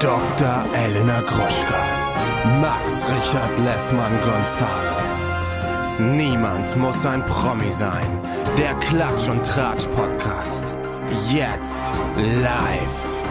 Dr. Elena Gruschka. Max Richard Lessmann Gonzales. Niemand muss ein Promi sein. Der Klatsch und Tratsch Podcast. Jetzt live.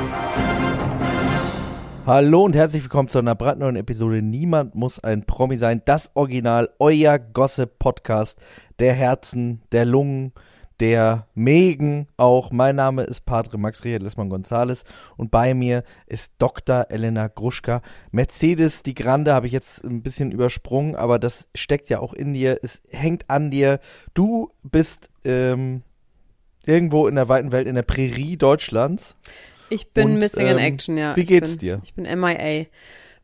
Hallo und herzlich willkommen zu einer brandneuen Episode Niemand muss ein Promi sein. Das Original, euer Gossip-Podcast der Herzen, der Lungen, der Mägen auch. Mein Name ist Padre Max Richard Lessmann Gonzales und bei mir ist Dr. Elena Gruschka. Mercedes die Grande habe ich jetzt ein bisschen übersprungen, aber das steckt ja auch in dir. Es hängt an dir. Du bist ähm, irgendwo in der weiten Welt, in der Prärie Deutschlands. Ich bin Und, Missing in ähm, Action, ja. wie Ich geht's bin, dir? Ich bin MIA.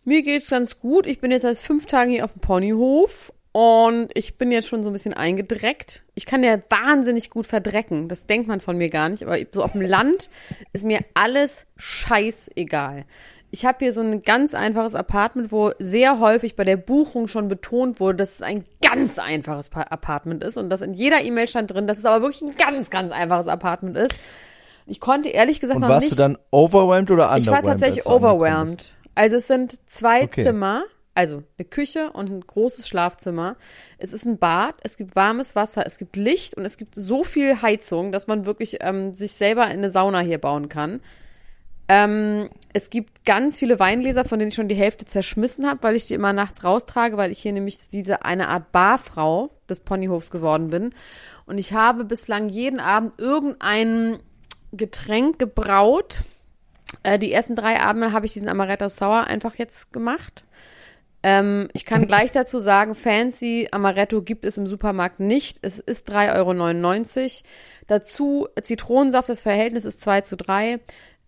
Mir geht's ganz gut. Ich bin jetzt seit fünf Tagen hier auf dem Ponyhof und ich bin jetzt schon so ein bisschen eingedreckt. Ich kann ja wahnsinnig gut verdrecken. Das denkt man von mir gar nicht. Aber so auf dem Land ist mir alles scheißegal. Ich habe hier so ein ganz einfaches Apartment, wo sehr häufig bei der Buchung schon betont wurde, dass es ein ganz einfaches Pa- Apartment ist und dass in jeder E-Mail stand drin, dass es aber wirklich ein ganz, ganz einfaches Apartment ist. Ich konnte ehrlich gesagt Und noch warst nicht du dann overwhelmed oder underwhelmed? ich war tatsächlich overwhelmed. Also es sind zwei Okay. Zimmer, also eine Küche und ein großes Schlafzimmer. Es ist ein Bad, es gibt warmes Wasser, es gibt Licht und es gibt so viel Heizung, dass man wirklich ähm, sich selber in eine Sauna hier bauen kann. Ähm, es gibt ganz viele Weingläser, von denen ich schon die Hälfte zerschmissen habe, weil ich die immer nachts raustrage, weil ich hier nämlich diese eine Art Barfrau des Ponyhofs geworden bin. Und ich habe bislang jeden Abend irgendein Getränk gebraut. Äh, die ersten drei Abende habe ich diesen Amaretto Sour einfach jetzt gemacht. Ähm, ich kann gleich dazu sagen, Fancy Amaretto gibt es im Supermarkt nicht. Es ist 3,99 Euro. Dazu Zitronensaft, das Verhältnis ist 2 zu 3.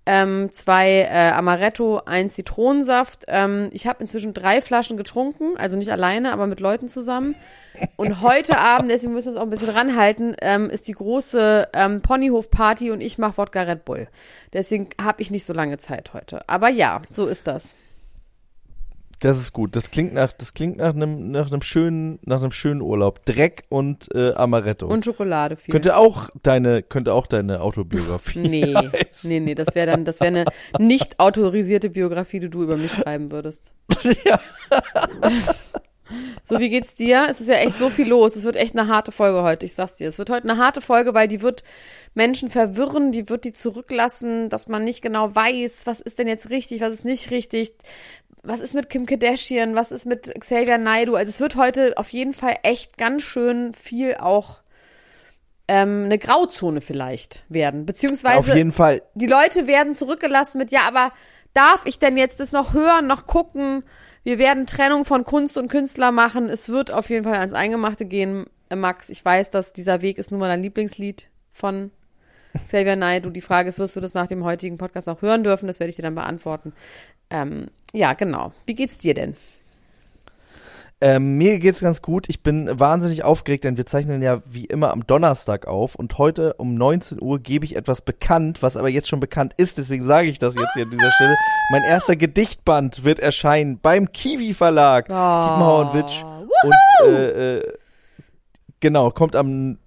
Ähm, zwei äh, Amaretto, ein Zitronensaft. Ähm, ich habe inzwischen drei Flaschen getrunken, also nicht alleine, aber mit Leuten zusammen. Und heute Abend, deswegen müssen wir uns auch ein bisschen ranhalten, ähm, ist die große ähm, Ponyhof-Party und ich mache Wodka Red Bull. Deswegen habe ich nicht so lange Zeit heute. Aber ja, so ist das. Das ist gut. Das klingt nach, das klingt nach einem, nach einem schönen, nach einem schönen Urlaub. Dreck und äh, Amaretto. Und Schokolade viel. könnte auch deine, könnte auch deine Autobiografie. Nee, heißen. nee, nee, das wäre dann, das wäre eine nicht autorisierte Biografie, die du über mich schreiben würdest. ja. So, wie geht's dir? Es ist ja echt so viel los. Es wird echt eine harte Folge heute, ich sag's dir. Es wird heute eine harte Folge, weil die wird Menschen verwirren, die wird die zurücklassen, dass man nicht genau weiß, was ist denn jetzt richtig, was ist nicht richtig. Was ist mit Kim Kardashian? Was ist mit Xavier Naidoo? Also es wird heute auf jeden Fall echt ganz schön viel auch ähm, eine Grauzone vielleicht werden. Beziehungsweise Auf jeden Fall. die Leute werden zurückgelassen mit, ja, aber darf ich denn jetzt das noch hören, noch gucken? Wir werden Trennung von Kunst und Künstler machen. Es wird auf jeden Fall ans Eingemachte gehen, äh, Max. Ich weiß, dass dieser Weg ist nun mal dein Lieblingslied von Xavier Naidoo. Die Frage ist, wirst du das nach dem heutigen Podcast auch hören dürfen? Das werde ich dir dann beantworten. Ähm, ja, genau. Wie geht's dir denn? Ähm, mir geht's ganz gut. Ich bin wahnsinnig aufgeregt, denn wir zeichnen ja wie immer am Donnerstag auf und heute um 19 Uhr gebe ich etwas bekannt, was aber jetzt schon bekannt ist. Deswegen sage ich das jetzt hier an dieser Stelle. Mein erster Gedichtband wird erscheinen beim Kiwi Verlag. Kiepenhauer und Witsch. Und äh, äh, genau, kommt am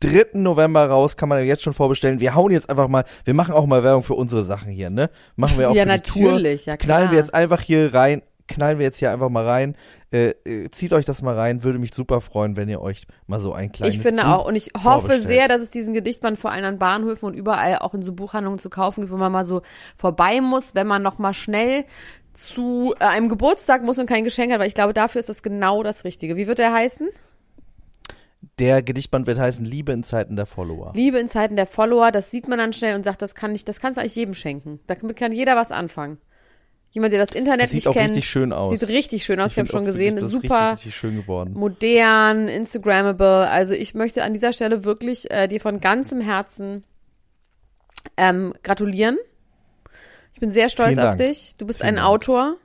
3. November raus, kann man jetzt schon vorbestellen. Wir hauen jetzt einfach mal, wir machen auch mal Werbung für unsere Sachen hier, ne? Machen wir auch Ja, für die Tour. natürlich, ja, Knallen klar. wir jetzt einfach hier rein, knallen wir jetzt hier einfach mal rein. Äh, äh, zieht euch das mal rein, würde mich super freuen, wenn ihr euch mal so ein kleines Ich finde Buch auch, und ich hoffe sehr, dass es diesen Gedichtband vor allem an Bahnhöfen und überall auch in so Buchhandlungen zu kaufen gibt, wo man mal so vorbei muss, wenn man noch mal schnell zu äh, einem Geburtstag muss und kein Geschenk hat, weil ich glaube, dafür ist das genau das Richtige. Wie wird der heißen? Der Gedichtband wird heißen Liebe in Zeiten der Follower. Liebe in Zeiten der Follower, das sieht man dann schnell und sagt, das kann ich, das kannst du eigentlich jedem schenken. Damit kann jeder was anfangen. Jemand, der das Internet Das sieht nicht auch kennt. richtig schön aus. Sieht richtig schön aus, ich, habe find schon gesehen. das ist Super Richtig, richtig schön geworden. modern, Instagrammable. Also ich möchte an dieser Stelle wirklich äh, dir von ganzem Herzen ähm, gratulieren. Ich bin sehr stolz Vielen auf Dank. dich. Du bist Vielen ein Dank. Autor.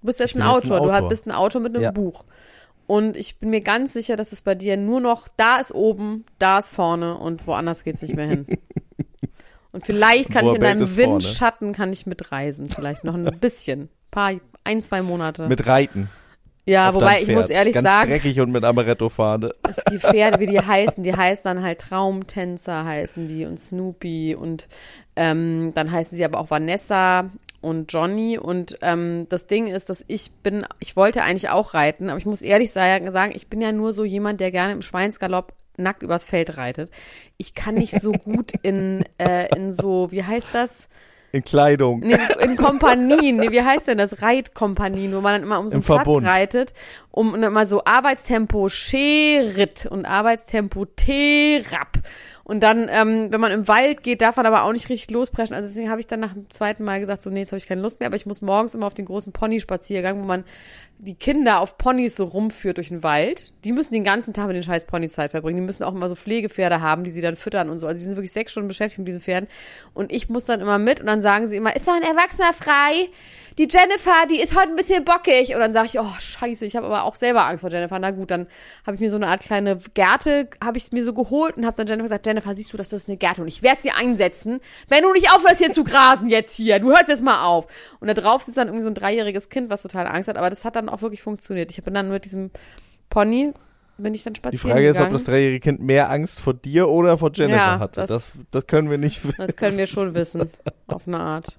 Du bist jetzt Ich ein jetzt ein Autor. Du Autor. bist ein Autor mit einem Ja. Buch. Und ich bin mir ganz sicher, dass es bei dir nur noch da ist oben, da ist vorne und woanders geht's nicht mehr hin. Und vielleicht kann ich in deinem vorne. Windschatten kann ich mitreisen, vielleicht noch ein bisschen, paar, ein, zwei Monate. Mit Reiten. ja, auf wobei ich muss ehrlich Ganz sagen, dreckig und mit Amaretto-Fahne. dass die Pferde, wie die heißen, die heißen dann halt Traumtänzer heißen die und Snoopy und ähm, dann heißen sie aber auch Vanessa und Johnny. Und ähm, das Ding ist, dass ich bin, ich wollte eigentlich auch reiten, aber ich muss ehrlich sagen, ich bin ja nur so jemand, der gerne im Schweinsgalopp nackt übers Feld reitet. Ich kann nicht so gut in, äh, in so, wie heißt das? In Kleidung. Nee, in Kompanien. Nee, wie heißt denn das? Reitkompanien, wo man dann immer um so einen Im Platz Verbund. reitet, um und immer so Arbeitstempo Scherit und Arbeitstempo Terap. Und dann, ähm, wenn man im Wald geht, darf man aber auch nicht richtig lospreschen. Also deswegen habe ich dann nach dem zweiten Mal gesagt, so nee, jetzt habe ich keine Lust mehr, aber ich muss morgens immer auf den großen Pony-Spaziergang, wo man die Kinder auf Ponys so rumführt durch den Wald. Die müssen den ganzen Tag mit den scheiß Ponys Zeit verbringen. Die müssen auch immer so Pflegepferde haben, die sie dann füttern und so. Also die sind wirklich sechs Stunden beschäftigt mit diesen Pferden. Und ich muss dann immer mit und dann sagen sie immer, ist da ein Erwachsener frei? Die Jennifer, die ist heute ein bisschen bockig. Und dann sage ich, oh scheiße, ich habe aber auch selber Angst vor Jennifer. Na gut, dann habe ich mir so eine Art kleine Gerte, habe ich mir so geholt und habe dann Jennifer gesagt, Jennifer, siehst du, das ist eine Gerte und ich werde sie einsetzen, wenn du nicht aufhörst hier zu grasen jetzt hier. Du hörst jetzt mal auf. Und da drauf sitzt dann irgendwie so ein dreijähriges Kind, was total Angst hat. Aber das hat dann auch wirklich funktioniert. Ich bin dann mit diesem Pony, bin ich dann Die spazieren Frage ist, ob gegangen. das dreijährige Kind mehr Angst vor dir oder vor Jennifer Ja, hatte. das- Das, das, können wir nicht wissen. Das können wir schon wissen, auf eine Art.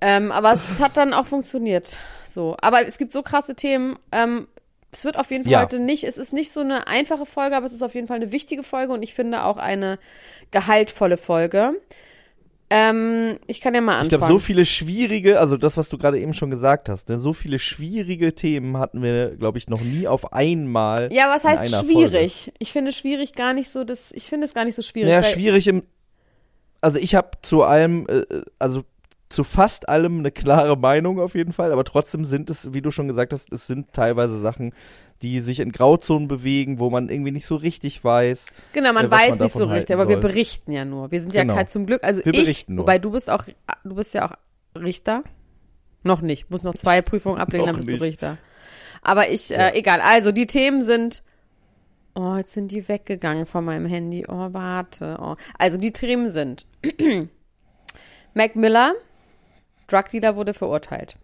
Ähm, aber es hat dann auch funktioniert. So. Aber es gibt so krasse Themen. Ähm, es wird auf jeden Fall Ja. heute nicht, es ist nicht so eine einfache Folge, aber es ist auf jeden Fall eine wichtige Folge und ich finde auch eine gehaltvolle Folge. Ähm, ich kann ja mal Ich anfangen. glaube, so viele schwierige, also das, was du gerade eben schon gesagt hast, ne, so viele schwierige Themen hatten wir, glaube ich, noch nie auf einmal. ja, was heißt schwierig? Ich finde schwierig gar nicht so, das, ich finde es gar nicht so schwierig. Naja, weil- schwierig im. Also ich habe zu allem, äh, also zu fast allem eine klare Meinung auf jeden Fall, aber trotzdem sind es, wie du schon gesagt hast, es sind teilweise Sachen, die sich in Grauzonen bewegen, wo man irgendwie nicht so richtig weiß. Genau, man äh, weiß man nicht so richtig, aber wir soll. berichten ja nur. Wir sind Genau. ja kein, zum Glück, also Wir ich, berichten nur. wobei du bist auch, du bist ja auch Richter. Noch nicht, muss noch zwei Prüfungen ablegen, dann bist nicht. du Richter. Aber ich, Ja. äh, egal, also die Themen sind, oh, jetzt sind die weggegangen von meinem Handy, oh, warte, oh. Also die Themen sind, Mac Miller, Drugdealer wurde verurteilt.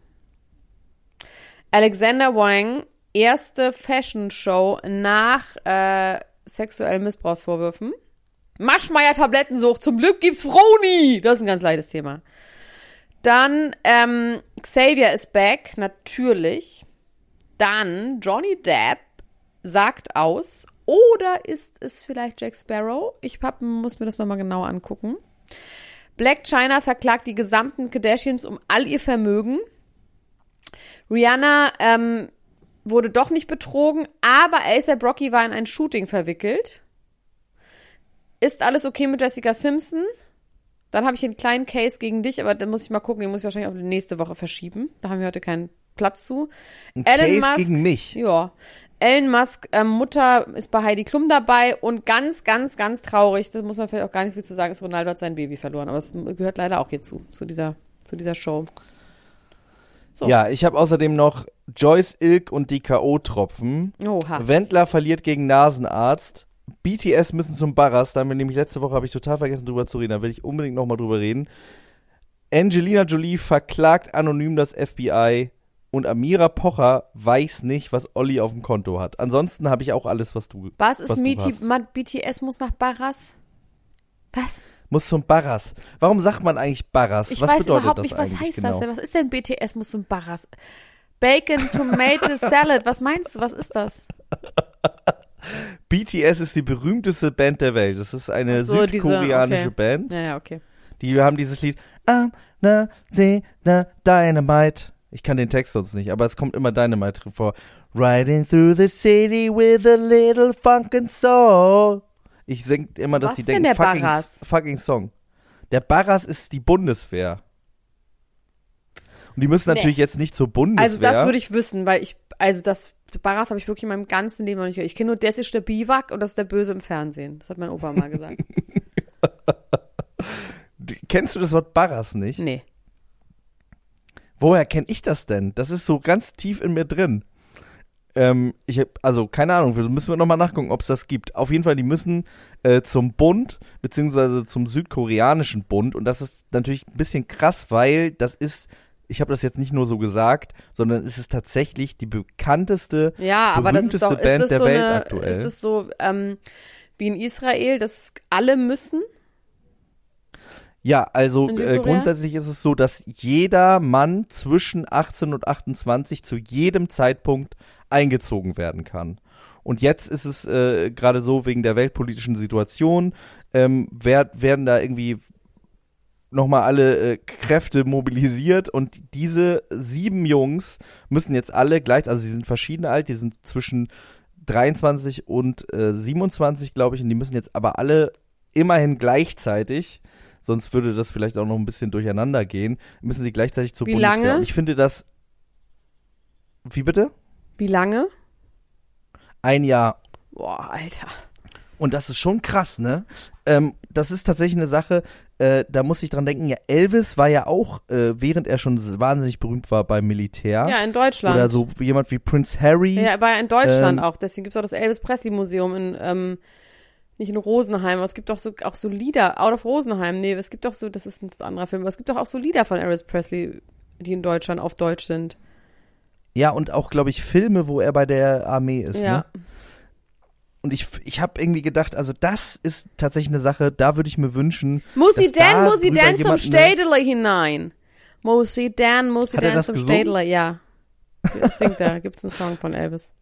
Alexander Wang, erste Fashion Show nach äh, sexuellen Missbrauchsvorwürfen. Maschmeyer Tablettensucht, zum Glück gibt's Froni. Das ist ein ganz leichtes Thema. Dann ähm, Xavier is back, natürlich. Dann Johnny Depp sagt aus. Oder ist es vielleicht Jack Sparrow? Ich hab, muss mir das nochmal genau angucken. Black China verklagt die gesamten Kardashians um all ihr Vermögen. Rihanna ähm, wurde doch nicht betrogen, aber ASAP Rocky war in ein Shooting verwickelt. Ist alles okay mit Jessica Simpson? Dann habe ich einen kleinen Case gegen dich, aber den muss ich mal gucken, den muss ich wahrscheinlich auf die nächste Woche verschieben. Da haben wir heute keinen Platz zu. Ein Elon Case Musk- gegen mich. Ja. Elon Musk ähm, Mutter ist bei Heidi Klum dabei und ganz, ganz, ganz traurig, das muss man vielleicht auch gar nicht viel zu sagen, ist Ronaldo hat sein Baby verloren, aber es gehört leider auch hierzu, zu dieser, zu dieser Show. So. Ja, ich habe außerdem noch Joyce Ilk und die K.O.-Tropfen. Oha. Wendler verliert gegen Nasenarzt. BTS müssen zum Barras. Da haben wir nämlich letzte Woche, habe ich total vergessen drüber zu reden. Da will ich unbedingt nochmal drüber reden. Angelina Jolie verklagt anonym das FBI. Und Amira Pocher weiß nicht, was Olli auf dem Konto hat. Ansonsten habe ich auch alles, was du. Was ist was BTS muss nach Barras? Was? Muss zum Barras. Warum sagt man eigentlich Barras? Ich was weiß bedeutet überhaupt das nicht, was heißt genau? das denn? Was ist denn BTS muss zum Barras? Bacon, Tomato, Salad. Was meinst du? Was ist das? BTS ist die berühmteste Band der Welt. Das ist eine so, diese, südkoreanische okay. Band. Ja, ja, okay. Die haben dieses Lied I'm na see na Dynamite. Ich kann den Text sonst nicht, aber es kommt immer Dynamite drin vor. Riding through the city with a little funkin' soul. Ich sing immer, dass Was die ist denn denken, der fucking, Barras? fucking Song. Der Barras ist die Bundeswehr. Und die müssen natürlich jetzt nicht zur Bundeswehr. Also das würde ich wissen, weil ich, also das Barras habe ich wirklich in meinem ganzen Leben noch nicht gehört. Ich kenne nur, das ist der Biwak und das ist der Böse im Fernsehen. Das hat mein Opa mal gesagt. Kennst du das Wort Barras nicht? Nee. Woher kenne ich das denn? Das ist so ganz tief in mir drin. Ähm, ich hab, also keine Ahnung, wir müssen wir nochmal nachgucken, ob es das gibt. Auf jeden Fall, die müssen äh, zum Bund, beziehungsweise zum südkoreanischen Bund. Und das ist natürlich ein bisschen krass, weil das ist, ich habe das jetzt nicht nur so gesagt, sondern es ist tatsächlich die bekannteste Ja, aber das ist Berühmteste doch, ist Band das der so Welt eine, aktuell. ist es so, ähm, wie in Israel, dass alle müssen? Ja, also äh, grundsätzlich ist es so, dass jeder Mann zwischen 18 und 28 zu jedem Zeitpunkt eingezogen werden kann. Und jetzt ist es äh, gerade so wegen der weltpolitischen Situation, ähm, wer, werden da irgendwie nochmal alle äh, Kräfte mobilisiert und diese sieben Jungs müssen jetzt alle gleich, also sie sind verschieden alt, die sind zwischen 23 und äh, 27, glaube ich, und die müssen jetzt aber alle immerhin gleichzeitig, sonst würde das vielleicht auch noch ein bisschen durcheinander gehen, müssen sie gleichzeitig zur Wie Bundeswehr. lange? Ich finde das. Wie bitte? Wie lange? Ein Jahr. Boah, Alter. Und das ist schon krass, ne? Ähm, das ist tatsächlich eine Sache, äh, da muss ich dran denken, ja, Elvis war ja auch, äh, während er schon wahnsinnig berühmt war beim Militär. Ja, in Deutschland. Oder so jemand wie Prince Harry. Ja, er war ja in Deutschland Ähm, auch. Deswegen gibt es auch das Elvis Presley Museum in, ähm, nicht in Rosenheim, aber es gibt auch so, auch so Lieder, Out of Rosenheim, nee, es gibt auch so, das ist ein anderer Film, aber es gibt doch auch so Lieder von Elvis Presley, die in Deutschland auf Deutsch sind. Ja, und auch, glaube ich, Filme, wo er bei der Armee ist. ja. Ne? Und ich, ich habe irgendwie gedacht, also das ist tatsächlich eine Sache, da würde ich mir wünschen. Muss sie da denn, muss sie denn zum Städele hinein? Muss sie denn, muss sie denn zum? Städele, ja. Singt er, gibt's einen Song von Elvis.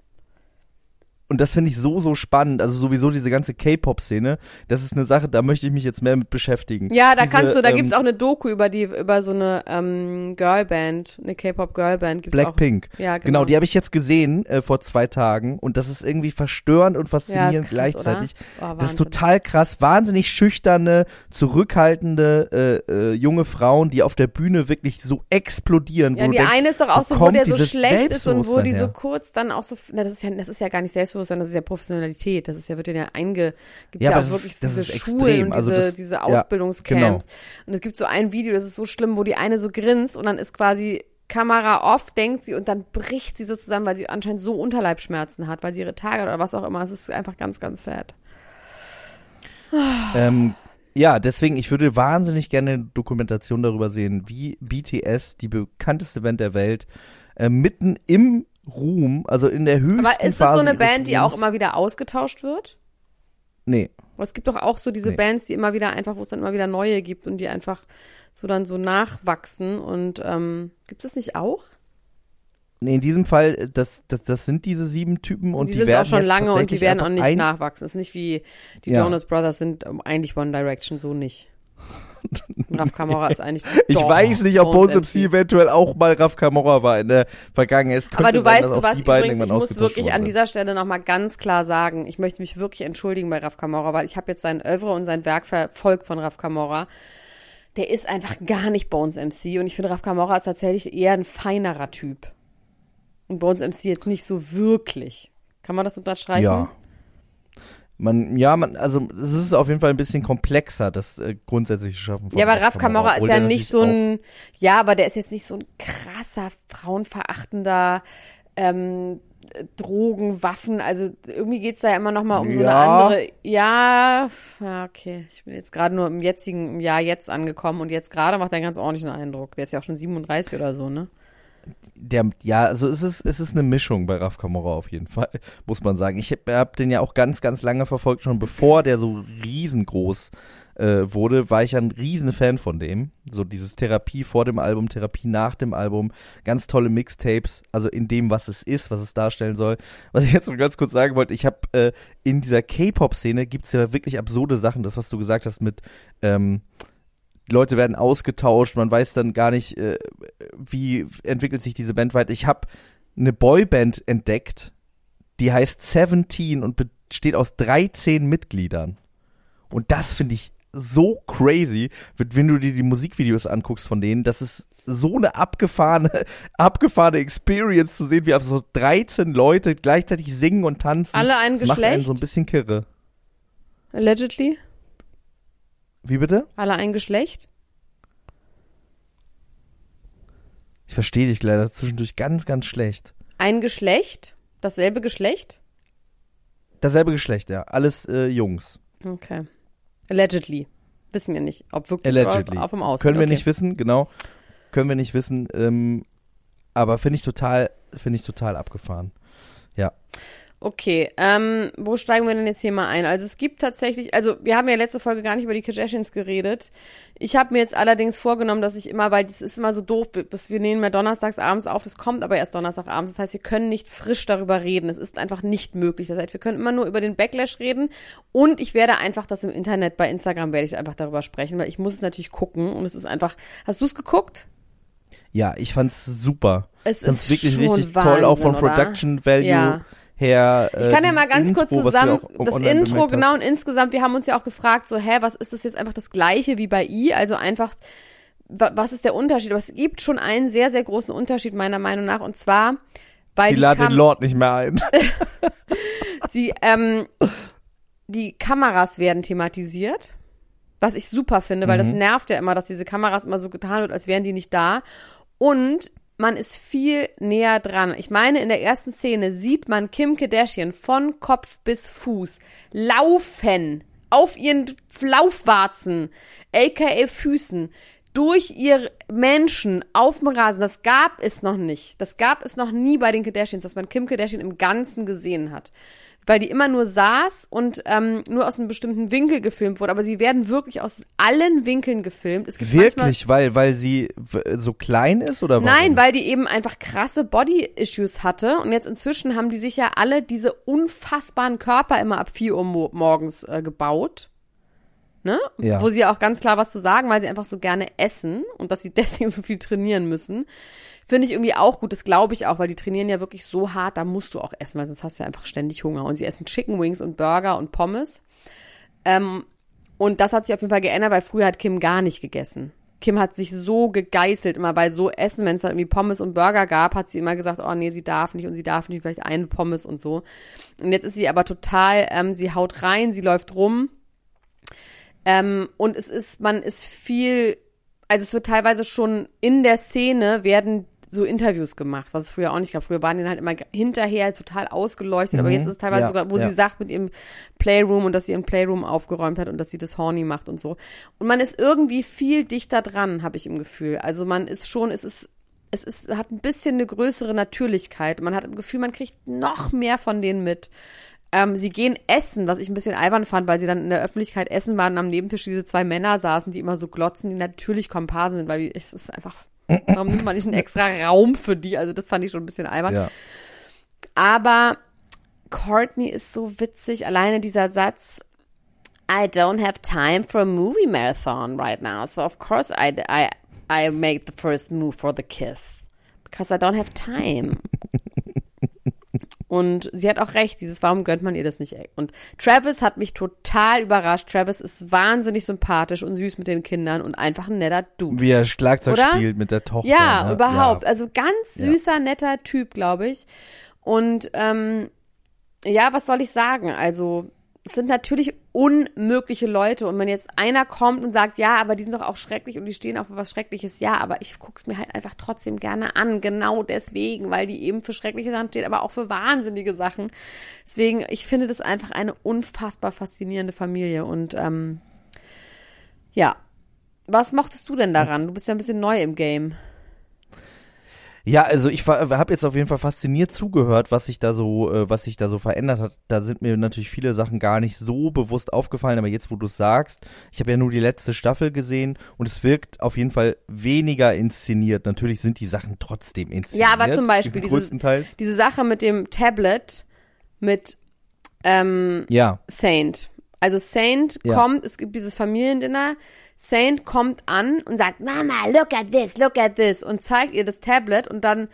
Und das finde ich so, so spannend. Also sowieso diese ganze K-Pop-Szene. Das ist eine Sache, da möchte ich mich jetzt mehr mit beschäftigen. Ja, da Diese, kannst du, da ähm, gibt's auch eine Doku über die, über so eine ähm, Girlband, eine K-Pop-Girlband. Blackpink. Ja, genau. Genau, die habe ich jetzt gesehen äh, vor zwei Tagen und das ist irgendwie verstörend und ja, faszinierend ist krass, gleichzeitig. Oh, Das ist total krass. Wahnsinnig schüchterne, zurückhaltende äh, äh, junge Frauen, die auf der Bühne wirklich so explodieren. Ja, wo die denkst, eine ist doch auch so, wo der so schlecht ist und wo die so kurz dann auch so, na, das ist ja, das ist ja gar nicht Selbstbewusstsein, das ist ja Professionalität, das ist ja, wird ja einge, gibt Ja, ja, auch wirklich ist- diese Schulen und Also diese, das- diese ja, Ausbildungscamps. Und es gibt so ein Video, das ist so schlimm, wo die eine so grinst und dann ist quasi Kamera off, denkt sie und dann bricht sie so zusammen, weil sie anscheinend so Unterleibschmerzen hat, weil sie ihre Tage oder was auch immer, es ist einfach ganz, ganz sad. Ähm, ja, deswegen, ich würde wahnsinnig gerne eine Dokumentation darüber sehen, wie BTS, die bekannteste Band der Welt, äh, mitten im Ruhm, also in der höchsten Aber ist das so eine Band, die auch immer wieder ausgetauscht wird? Nee. Aber es gibt doch auch so diese Nee. Bands, die immer wieder einfach, wo es dann immer wieder neue gibt und die einfach so dann so nachwachsen. Und ähm, gibt es nicht auch? Nee, in diesem Fall, äh, das, das, das sind diese sieben Typen und die die, sind auch schon lange und die werden auch nicht nachwachsen. Es ist nicht wie die Ja. Jonas Brothers sind ähm, eigentlich One Direction, so nicht. Raf Kamora ist eigentlich. Ich Doch, weiß nicht, ob Bones MC eventuell auch mal Raf Kamora war in der Vergangenheit. Aber du sein, weißt, du beiden übrigens, ich muss wirklich an dieser Stelle nochmal ganz klar sagen, ich möchte mich wirklich entschuldigen bei Raf Kamora, weil ich habe jetzt sein Oeuvre und sein Werk verfolgt von Raf Kamora. Der ist einfach gar nicht Bones MC und ich finde, Raf Kamora ist tatsächlich eher ein feinerer Typ. Und Bones MC jetzt nicht so wirklich. Kann man das unterstreichen? Ja. Man, ja, man, also es ist auf jeden Fall ein bisschen komplexer, das äh, grundsätzliche Schaffen von Ja, aber Raf Kamora ist ja nicht so ein, ja, aber der ist jetzt nicht so ein krasser, frauenverachtender, ähm, Drogen, Waffen, also irgendwie geht's da ja immer noch mal um so eine Ja. andere, ja, ja, okay, ich bin jetzt gerade nur im jetzigen im Jahr jetzt angekommen und jetzt gerade macht er einen ganz ordentlichen Eindruck. Der ist ja auch schon 37 oder so, ne? Der, ja, also es ist, es ist eine Mischung bei Raf Kamora auf jeden Fall, muss man sagen. Ich habe hab den ja auch ganz, ganz lange verfolgt, schon bevor der so riesengroß äh, wurde, war ich ein riesen Fan von dem. So dieses Therapie vor dem Album, Therapie nach dem Album, ganz tolle Mixtapes, also in dem, was es ist, was es darstellen soll. Was ich jetzt noch ganz kurz sagen wollte, ich habe äh, in dieser K-Pop-Szene gibt's ja wirklich absurde Sachen, das, was du gesagt hast mit ähm, Leute werden ausgetauscht, man weiß dann gar nicht, äh, wie entwickelt sich diese Band weiter. Ich habe eine Boyband entdeckt, die heißt Seventeen und besteht aus 13 Mitgliedern. Und das finde ich so crazy, wenn du dir die Musikvideos anguckst von denen, das ist so eine abgefahrene, abgefahrene Experience zu sehen, wie einfach so 13 Leute gleichzeitig singen und tanzen. Alle ein das macht einen Geschlecht? so ein bisschen kirre. Allegedly? Wie bitte? Alle ein Geschlecht? Ich verstehe dich leider zwischendurch ganz, ganz schlecht. Ein Geschlecht? Dasselbe Geschlecht? Dasselbe Geschlecht, ja. Alles äh, Jungs. Okay. Allegedly. Wissen wir nicht, ob wirklich Allegedly. Auf dem Aussehen. Können wir okay. nicht wissen, genau. Können wir nicht wissen. Ähm, aber finde ich total, finde ich total abgefahren. Okay, ähm, wo steigen wir denn jetzt hier mal ein? Also es gibt tatsächlich, also wir haben ja letzte Folge gar nicht über die Kardashians geredet. Ich habe mir jetzt allerdings vorgenommen, dass ich immer, weil das ist immer so doof, dass wir nehmen ja donnerstags abends auf, das kommt aber erst donnerstagabends. Das heißt, wir können nicht frisch darüber reden. Es ist einfach nicht möglich. Das heißt, wir können immer nur über den Backlash reden und ich werde einfach das im Internet, bei Instagram werde ich einfach darüber sprechen, weil ich muss es natürlich gucken und es ist einfach, hast du es geguckt? Ja, ich fand's super. Es fand's ist wirklich richtig toll, auch von Wahnsinn, oder? Production Value Ja. Her. äh, Ich kann ja dieses mal ganz Intro, kurz zusammen, das Intro, genau, und insgesamt, wir haben uns ja auch gefragt, so, hä, was ist das jetzt einfach das gleiche wie bei I? Also einfach, wa- was ist der Unterschied? Aber es gibt schon einen sehr, sehr großen Unterschied, meiner Meinung nach, und zwar, weil Sie die, laden den Lord nicht mehr ein. sie, ähm, die Kameras werden thematisiert, was ich super finde, weil das Mhm. nervt ja immer, dass diese Kameras immer so getan wird, als wären die nicht da. Und man ist viel näher dran. Ich meine, in der ersten Szene sieht man Kim Kardashian von Kopf bis Fuß laufen auf ihren Laufwarzen, aka Füßen, durch ihr Menschen auf dem Rasen. Das gab es noch nicht. Das gab es noch nie bei den Kardashians, dass man Kim Kardashian im Ganzen gesehen hat. Weil die immer nur saß und ähm, nur aus einem bestimmten Winkel gefilmt wurde. Aber sie werden wirklich aus allen Winkeln gefilmt. Es gibt Wirklich, weil, weil sie so klein ist oder was? Nein, weil die eben einfach krasse Body-Issues hatte. Und jetzt inzwischen haben die sich ja alle diese unfassbaren Körper immer ab 4 Uhr mo morgens äh, gebaut. Ne? Ja. Wo sie ja auch ganz klar was zu sagen, weil sie einfach so gerne essen und dass sie deswegen so viel trainieren müssen. Finde ich irgendwie auch gut, das glaube ich auch, weil die trainieren ja wirklich so hart, da musst du auch essen, weil sonst hast du ja einfach ständig Hunger. Und sie essen Chicken Wings und Burger und Pommes. Ähm, und das hat sich auf jeden Fall geändert, weil früher hat Kim gar nicht gegessen. Kim hat sich so gegeißelt, immer bei so Essen, wenn es dann irgendwie Pommes und Burger gab, hat sie immer gesagt, oh nee, sie darf nicht und sie darf nicht, vielleicht eine Pommes und so. Und jetzt ist sie aber total, ähm, sie haut rein, sie läuft rum. Ähm, und es ist, man ist viel, also es wird teilweise schon in der Szene werden so Interviews gemacht, was es früher auch nicht gab. Früher waren die halt immer hinterher total ausgeleuchtet, aber Mhm. jetzt ist es teilweise Ja, sogar, wo ja. sie sagt mit ihrem Playroom und dass sie ihren Playroom aufgeräumt hat und dass sie das horny macht und so. Und man ist irgendwie viel dichter dran, habe ich im Gefühl. Also man ist schon, es ist es ist, hat ein bisschen eine größere Natürlichkeit. Man hat im Gefühl, man kriegt noch mehr von denen mit. Ähm, sie gehen essen, was ich ein bisschen albern fand, weil sie dann in der Öffentlichkeit essen waren und am Nebentisch diese zwei Männer saßen, die immer so glotzen, die natürlich Komparsen sind, weil es ist einfach, warum nimmt man nicht einen extra Raum für die? Also das fand ich schon ein bisschen albern. Ja. Aber Courtney ist so witzig. Alleine dieser Satz, I don't have time for a movie marathon right now. So of course I, I, I make the first move for the kiss. Because I don't have time. Und sie hat auch recht, dieses Warum gönnt man ihr das nicht? Und Travis hat mich total überrascht. Travis ist wahnsinnig sympathisch und süß mit den Kindern und einfach ein netter Dude. Wie er Schlagzeug Oder? spielt mit der Tochter. Ja, ne? überhaupt. Ja. Also ganz Ja. süßer, netter Typ, glaube ich. Und ähm, ja, was soll ich sagen? Also es sind natürlich unmögliche Leute. Und wenn jetzt einer kommt und sagt, ja, aber die sind doch auch schrecklich und die stehen auch für was Schreckliches, ja, aber ich guck's mir halt einfach trotzdem gerne an. Genau deswegen, weil die eben für schreckliche Sachen stehen, aber auch für wahnsinnige Sachen. Deswegen, ich finde das einfach eine unfassbar faszinierende Familie. Und ähm, ja. Was mochtest du denn daran? Du bist ja ein bisschen neu im Game. Ja, also ich habe jetzt auf jeden Fall fasziniert zugehört, was sich da so, äh, was sich da so verändert hat. Da sind mir natürlich viele Sachen gar nicht so bewusst aufgefallen, aber jetzt, wo du es sagst, ich habe ja nur die letzte Staffel gesehen und es wirkt auf jeden Fall weniger inszeniert. Natürlich sind die Sachen trotzdem inszeniert. Ja, aber zum Beispiel größtenteils. Diese Sache mit dem Tablet mit ähm, Ja, Saint. Also Saint Ja. kommt, es gibt dieses Familiendinner. Saint kommt an und sagt, Mama, look at this, look at this und zeigt ihr das Tablet und dann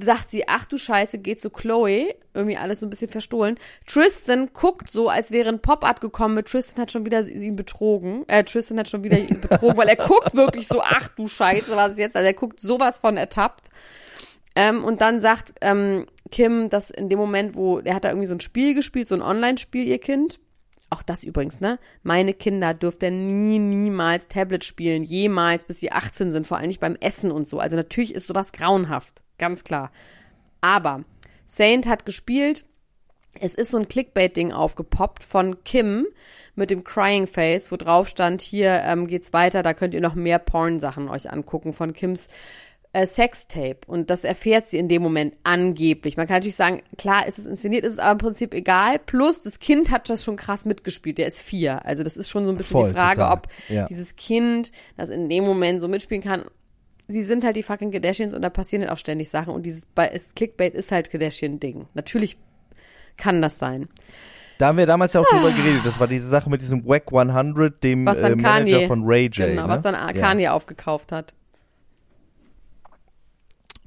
sagt sie, ach du Scheiße, geht zu Chloe, irgendwie alles so ein bisschen verstohlen. Tristan guckt so, als wäre ein Pop-Art gekommen mit Tristan hat schon wieder sie- ihn betrogen. Äh, Tristan hat schon wieder ihn betrogen, weil er guckt wirklich so, ach du Scheiße, was ist jetzt? Also er guckt sowas von ertappt. Ähm, und dann sagt ähm, Kim, dass in dem Moment, wo er hat da irgendwie so ein Spiel gespielt, so ein Online-Spiel, ihr Kind. Auch das übrigens, ne? Meine Kinder dürften nie, niemals Tablet spielen, jemals, bis sie 18 sind, vor allem nicht beim Essen und so. Also natürlich ist sowas grauenhaft, ganz klar. Aber Saint hat gespielt. Es ist so ein Clickbait-Ding aufgepoppt von Kim mit dem Crying Face, wo drauf stand, hier ähm, geht's weiter, da könnt ihr noch mehr Porn-Sachen euch angucken von Kims äh, Sextape und das erfährt sie in dem Moment angeblich. Man kann natürlich sagen, klar ist es inszeniert, ist es aber im Prinzip egal. Plus, das Kind hat das schon krass mitgespielt, der ist vier. Also das ist schon so ein bisschen Voll, die Frage, total. ob Ja. dieses Kind das in dem Moment so mitspielen kann. Sie sind halt die fucking Kardashians und da passieren halt auch ständig Sachen und dieses Clickbait ist halt Kardashian-Ding. Natürlich kann das sein. Da haben wir damals ja auch drüber geredet. Das war diese Sache mit diesem Wack 100, dem äh, Manager Kanye- von Ray J. Genau, ne? was dann Ja. Kanye aufgekauft hat.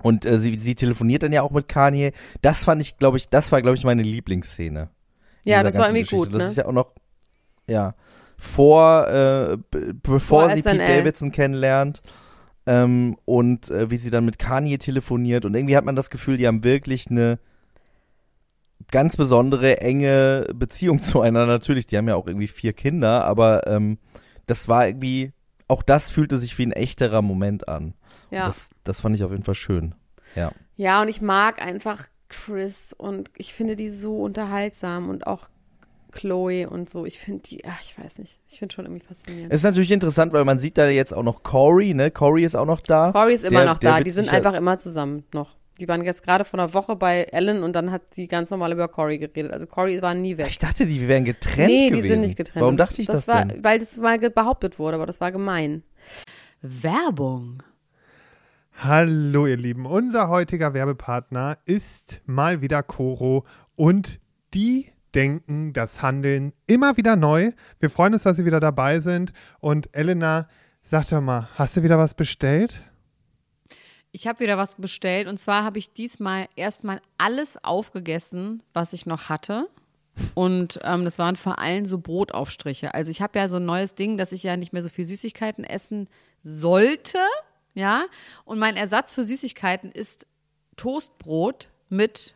Und äh, sie, sie telefoniert dann ja auch mit Kanye. Das fand ich, glaube ich, das war, glaube ich, meine Lieblingsszene. in Ja, das war irgendwie Geschichte. gut, Und Das ne? ist ja auch noch, ja, vor, äh, bevor Vor sie Pete SNL. Davidson kennenlernt. Ähm, und äh, wie sie dann mit Kanye telefoniert. Und irgendwie hat man das Gefühl, die haben wirklich eine ganz besondere, enge Beziehung zueinander. Natürlich, die haben ja auch irgendwie vier Kinder, aber ähm, das war irgendwie, auch das fühlte sich wie ein echterer Moment an. Ja. Das, das fand ich auf jeden Fall schön. Ja. Ja, und ich mag einfach Chris und ich finde die so unterhaltsam und auch Chloe und so. Ich finde die, ach, ich weiß nicht, ich finde schon irgendwie faszinierend. Es ist natürlich interessant, weil man sieht da jetzt auch noch Corey, ne? Corey ist auch noch da. Corey ist immer der- noch der da, die sind einfach immer zusammen noch. Die waren jetzt gerade vor einer Woche bei Ellen und dann hat sie ganz normal über Corey geredet. Also Corey war nie weg. Ich dachte, die wären getrennt nee, gewesen. die sind nicht getrennt. Warum dachte ich das, war, denn? Weil das mal behauptet wurde, aber das war gemein. Werbung. Hallo ihr Lieben, unser heutiger Werbepartner ist mal wieder Coro und die denken das Handeln immer wieder neu. Wir freuen uns, dass Sie wieder dabei sind und Elena, sag doch mal, hast du wieder was bestellt? Ich habe wieder was bestellt und zwar habe ich diesmal erstmal alles aufgegessen, was ich noch hatte. Und ähm, das waren vor allem so Brotaufstriche. Also ich habe ja so ein neues Ding, dass ich ja nicht mehr so viel Süßigkeiten essen sollte. Ja. Und mein Ersatz für Süßigkeiten ist Toastbrot mit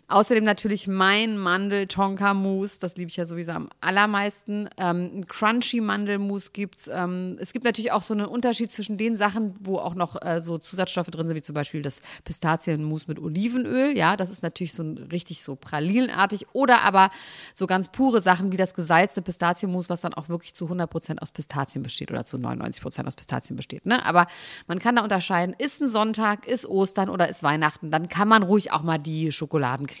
Außerdem natürlich mein Mandel-Tonka-Mousse, das liebe ich ja sowieso am allermeisten. Ähm, ein Crunchy-Mandelmousse gibt's. Ähm, es gibt natürlich auch so einen Unterschied zwischen den Sachen, wo auch noch äh, so Zusatzstoffe drin sind, wie zum Beispiel das Pistazienmousse mit Olivenöl. Ja, das ist natürlich so ein, richtig so pralinenartig. Oder aber so ganz pure Sachen wie das gesalzte Pistazienmousse, was dann auch wirklich zu 100% aus Pistazien besteht oder zu 99% aus Pistazien besteht. Ne? Aber man kann da unterscheiden, ist ein Sonntag, ist Ostern oder ist Weihnachten, dann kann man ruhig auch mal die Schokoladencreme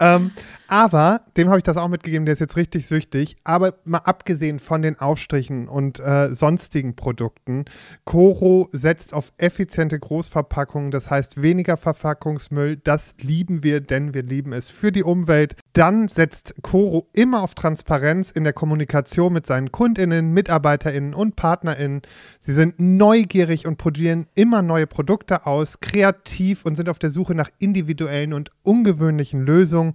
ähm, aber dem habe ich das auch mitgegeben, der ist jetzt richtig süchtig. Aber mal abgesehen von den Aufstrichen und äh, sonstigen Produkten, Coro setzt auf effiziente Großverpackungen, das heißt weniger Verpackungsmüll. Das lieben wir, denn wir lieben es für die Umwelt. Dann setzt Coro immer auf Transparenz in der Kommunikation mit seinen KundInnen, MitarbeiterInnen und PartnerInnen. Sie sind neugierig und probieren immer neue Produkte aus, kreativ und sind auf der Suche nach individuellen und ungewöhnlichen Lösungen.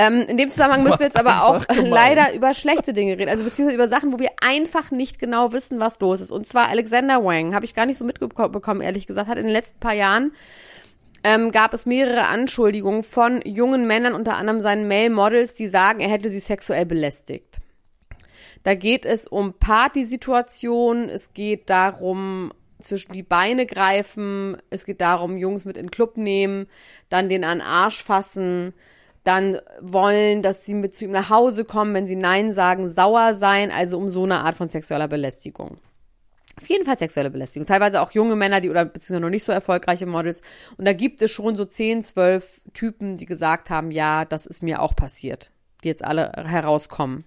Ähm, in dem Zusammenhang müssen wir jetzt aber auch leider über schlechte Dinge reden, also beziehungsweise über Sachen, wo wir einfach nicht genau wissen, was los ist. Und zwar Alexander Wang, habe ich gar nicht so mitbekommen, ehrlich gesagt, hat in den letzten paar Jahren ähm, gab es mehrere Anschuldigungen von jungen Männern, unter anderem seinen Male Models, die sagen, er hätte sie sexuell belästigt. Da geht es um Partysituationen, es geht darum, zwischen die Beine greifen, es geht darum, Jungs mit in den Club nehmen, dann den an Arsch fassen, dann wollen, dass sie mit zu ihm nach Hause kommen, wenn sie Nein sagen, sauer sein, also um so eine Art von sexueller Belästigung. Auf jeden Fall sexuelle Belästigung. Teilweise auch junge Männer, die oder beziehungsweise noch nicht so erfolgreiche Models. Und da gibt es schon so 10, 12 Typen, die gesagt haben, ja, das ist mir auch passiert, die jetzt alle herauskommen.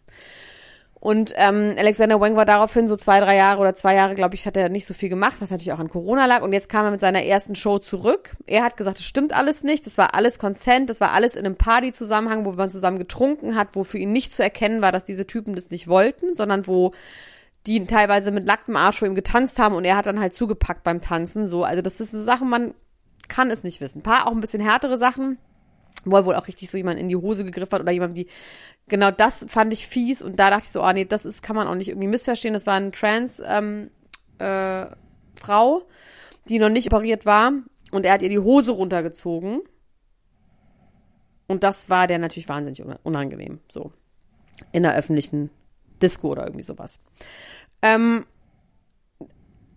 Und ähm, Alexander Wang war daraufhin so zwei, drei Jahre oder zwei Jahre, glaube ich, hat er nicht so viel gemacht, was natürlich auch an Corona lag. Und jetzt kam er mit seiner ersten Show zurück. Er hat gesagt, das stimmt alles nicht. Das war alles Consent. Das war alles in einem Party-Zusammenhang, wo man zusammen getrunken hat, wo für ihn nicht zu erkennen war, dass diese Typen das nicht wollten, sondern wo die teilweise mit nacktem Arsch vor ihm getanzt haben und er hat dann halt zugepackt beim Tanzen. So, also das ist eine Sache, man kann es nicht wissen. Ein paar auch ein bisschen härtere Sachen wo er wohl auch richtig so jemand in die Hose gegriffen hat oder jemand, die genau das fand ich fies und da dachte ich so, oh nee, das ist, kann man auch nicht irgendwie missverstehen. Das war eine Trans ähm, äh, Frau, die noch nicht operiert war und er hat ihr die Hose runtergezogen. Und das war der natürlich wahnsinnig unangenehm, so. In der öffentlichen Disco oder irgendwie sowas. Ähm,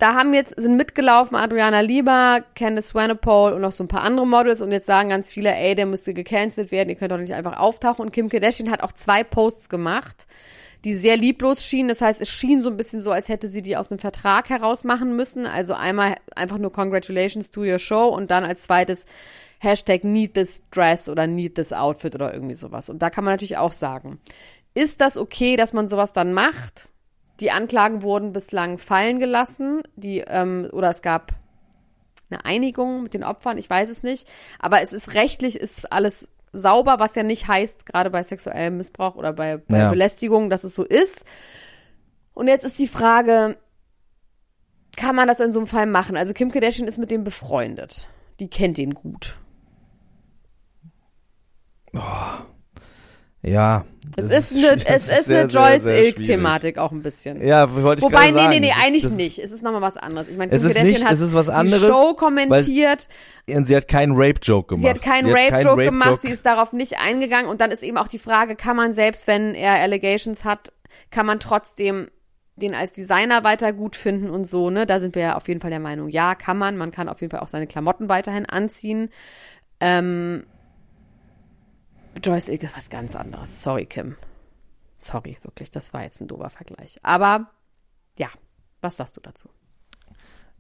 da haben jetzt, sind mitgelaufen Adriana Lieber, Candice Swanepoel und noch so ein paar andere Models und jetzt sagen ganz viele, ey, der müsste gecancelt werden, ihr könnt doch nicht einfach auftauchen. Und Kim Kardashian hat auch zwei Posts gemacht, die sehr lieblos schienen. Das heißt, es schien so ein bisschen so, als hätte sie die aus dem Vertrag heraus machen müssen. Also einmal einfach nur Congratulations to your show und dann als zweites Hashtag need this dress oder need this outfit oder irgendwie sowas. Und da kann man natürlich auch sagen, ist das okay, dass man sowas dann macht? Die Anklagen wurden bislang fallen gelassen, die, ähm, oder es gab eine Einigung mit den Opfern, ich weiß es nicht. Aber es ist rechtlich, ist alles sauber, was ja nicht heißt, gerade bei sexuellem Missbrauch oder bei, bei ja. Belästigung, dass es so ist. Und jetzt ist die Frage, kann man das in so einem Fall machen? Also Kim Kardashian ist mit dem befreundet. Die kennt ihn gut. Oh. Ja. Es ist, ist eine, es ist sehr, eine Joyce Ilk-Thematik auch ein bisschen. Ja, wollte ich Wobei, nee, sagen. nee, nee, eigentlich das, nicht. Es ist nochmal was anderes. Ich meine, Kim Kardashian hat es ist was anderes, die Show kommentiert. Weil, und sie hat keinen Rape-Joke gemacht. Sie hat keinen Rape-Joke Rape gemacht, sie ist darauf nicht eingegangen. Und dann ist eben auch die Frage, kann man selbst, wenn er Allegations hat, kann man trotzdem den als Designer weiter gut finden und so, ne? Da sind wir ja auf jeden Fall der Meinung, ja, kann man. Man kann auf jeden Fall auch seine Klamotten weiterhin anziehen. Ähm, Joyce Ilk ist was ganz anderes. Sorry, Kim. Sorry, wirklich, das war jetzt ein dober Vergleich. Aber ja, was sagst du dazu?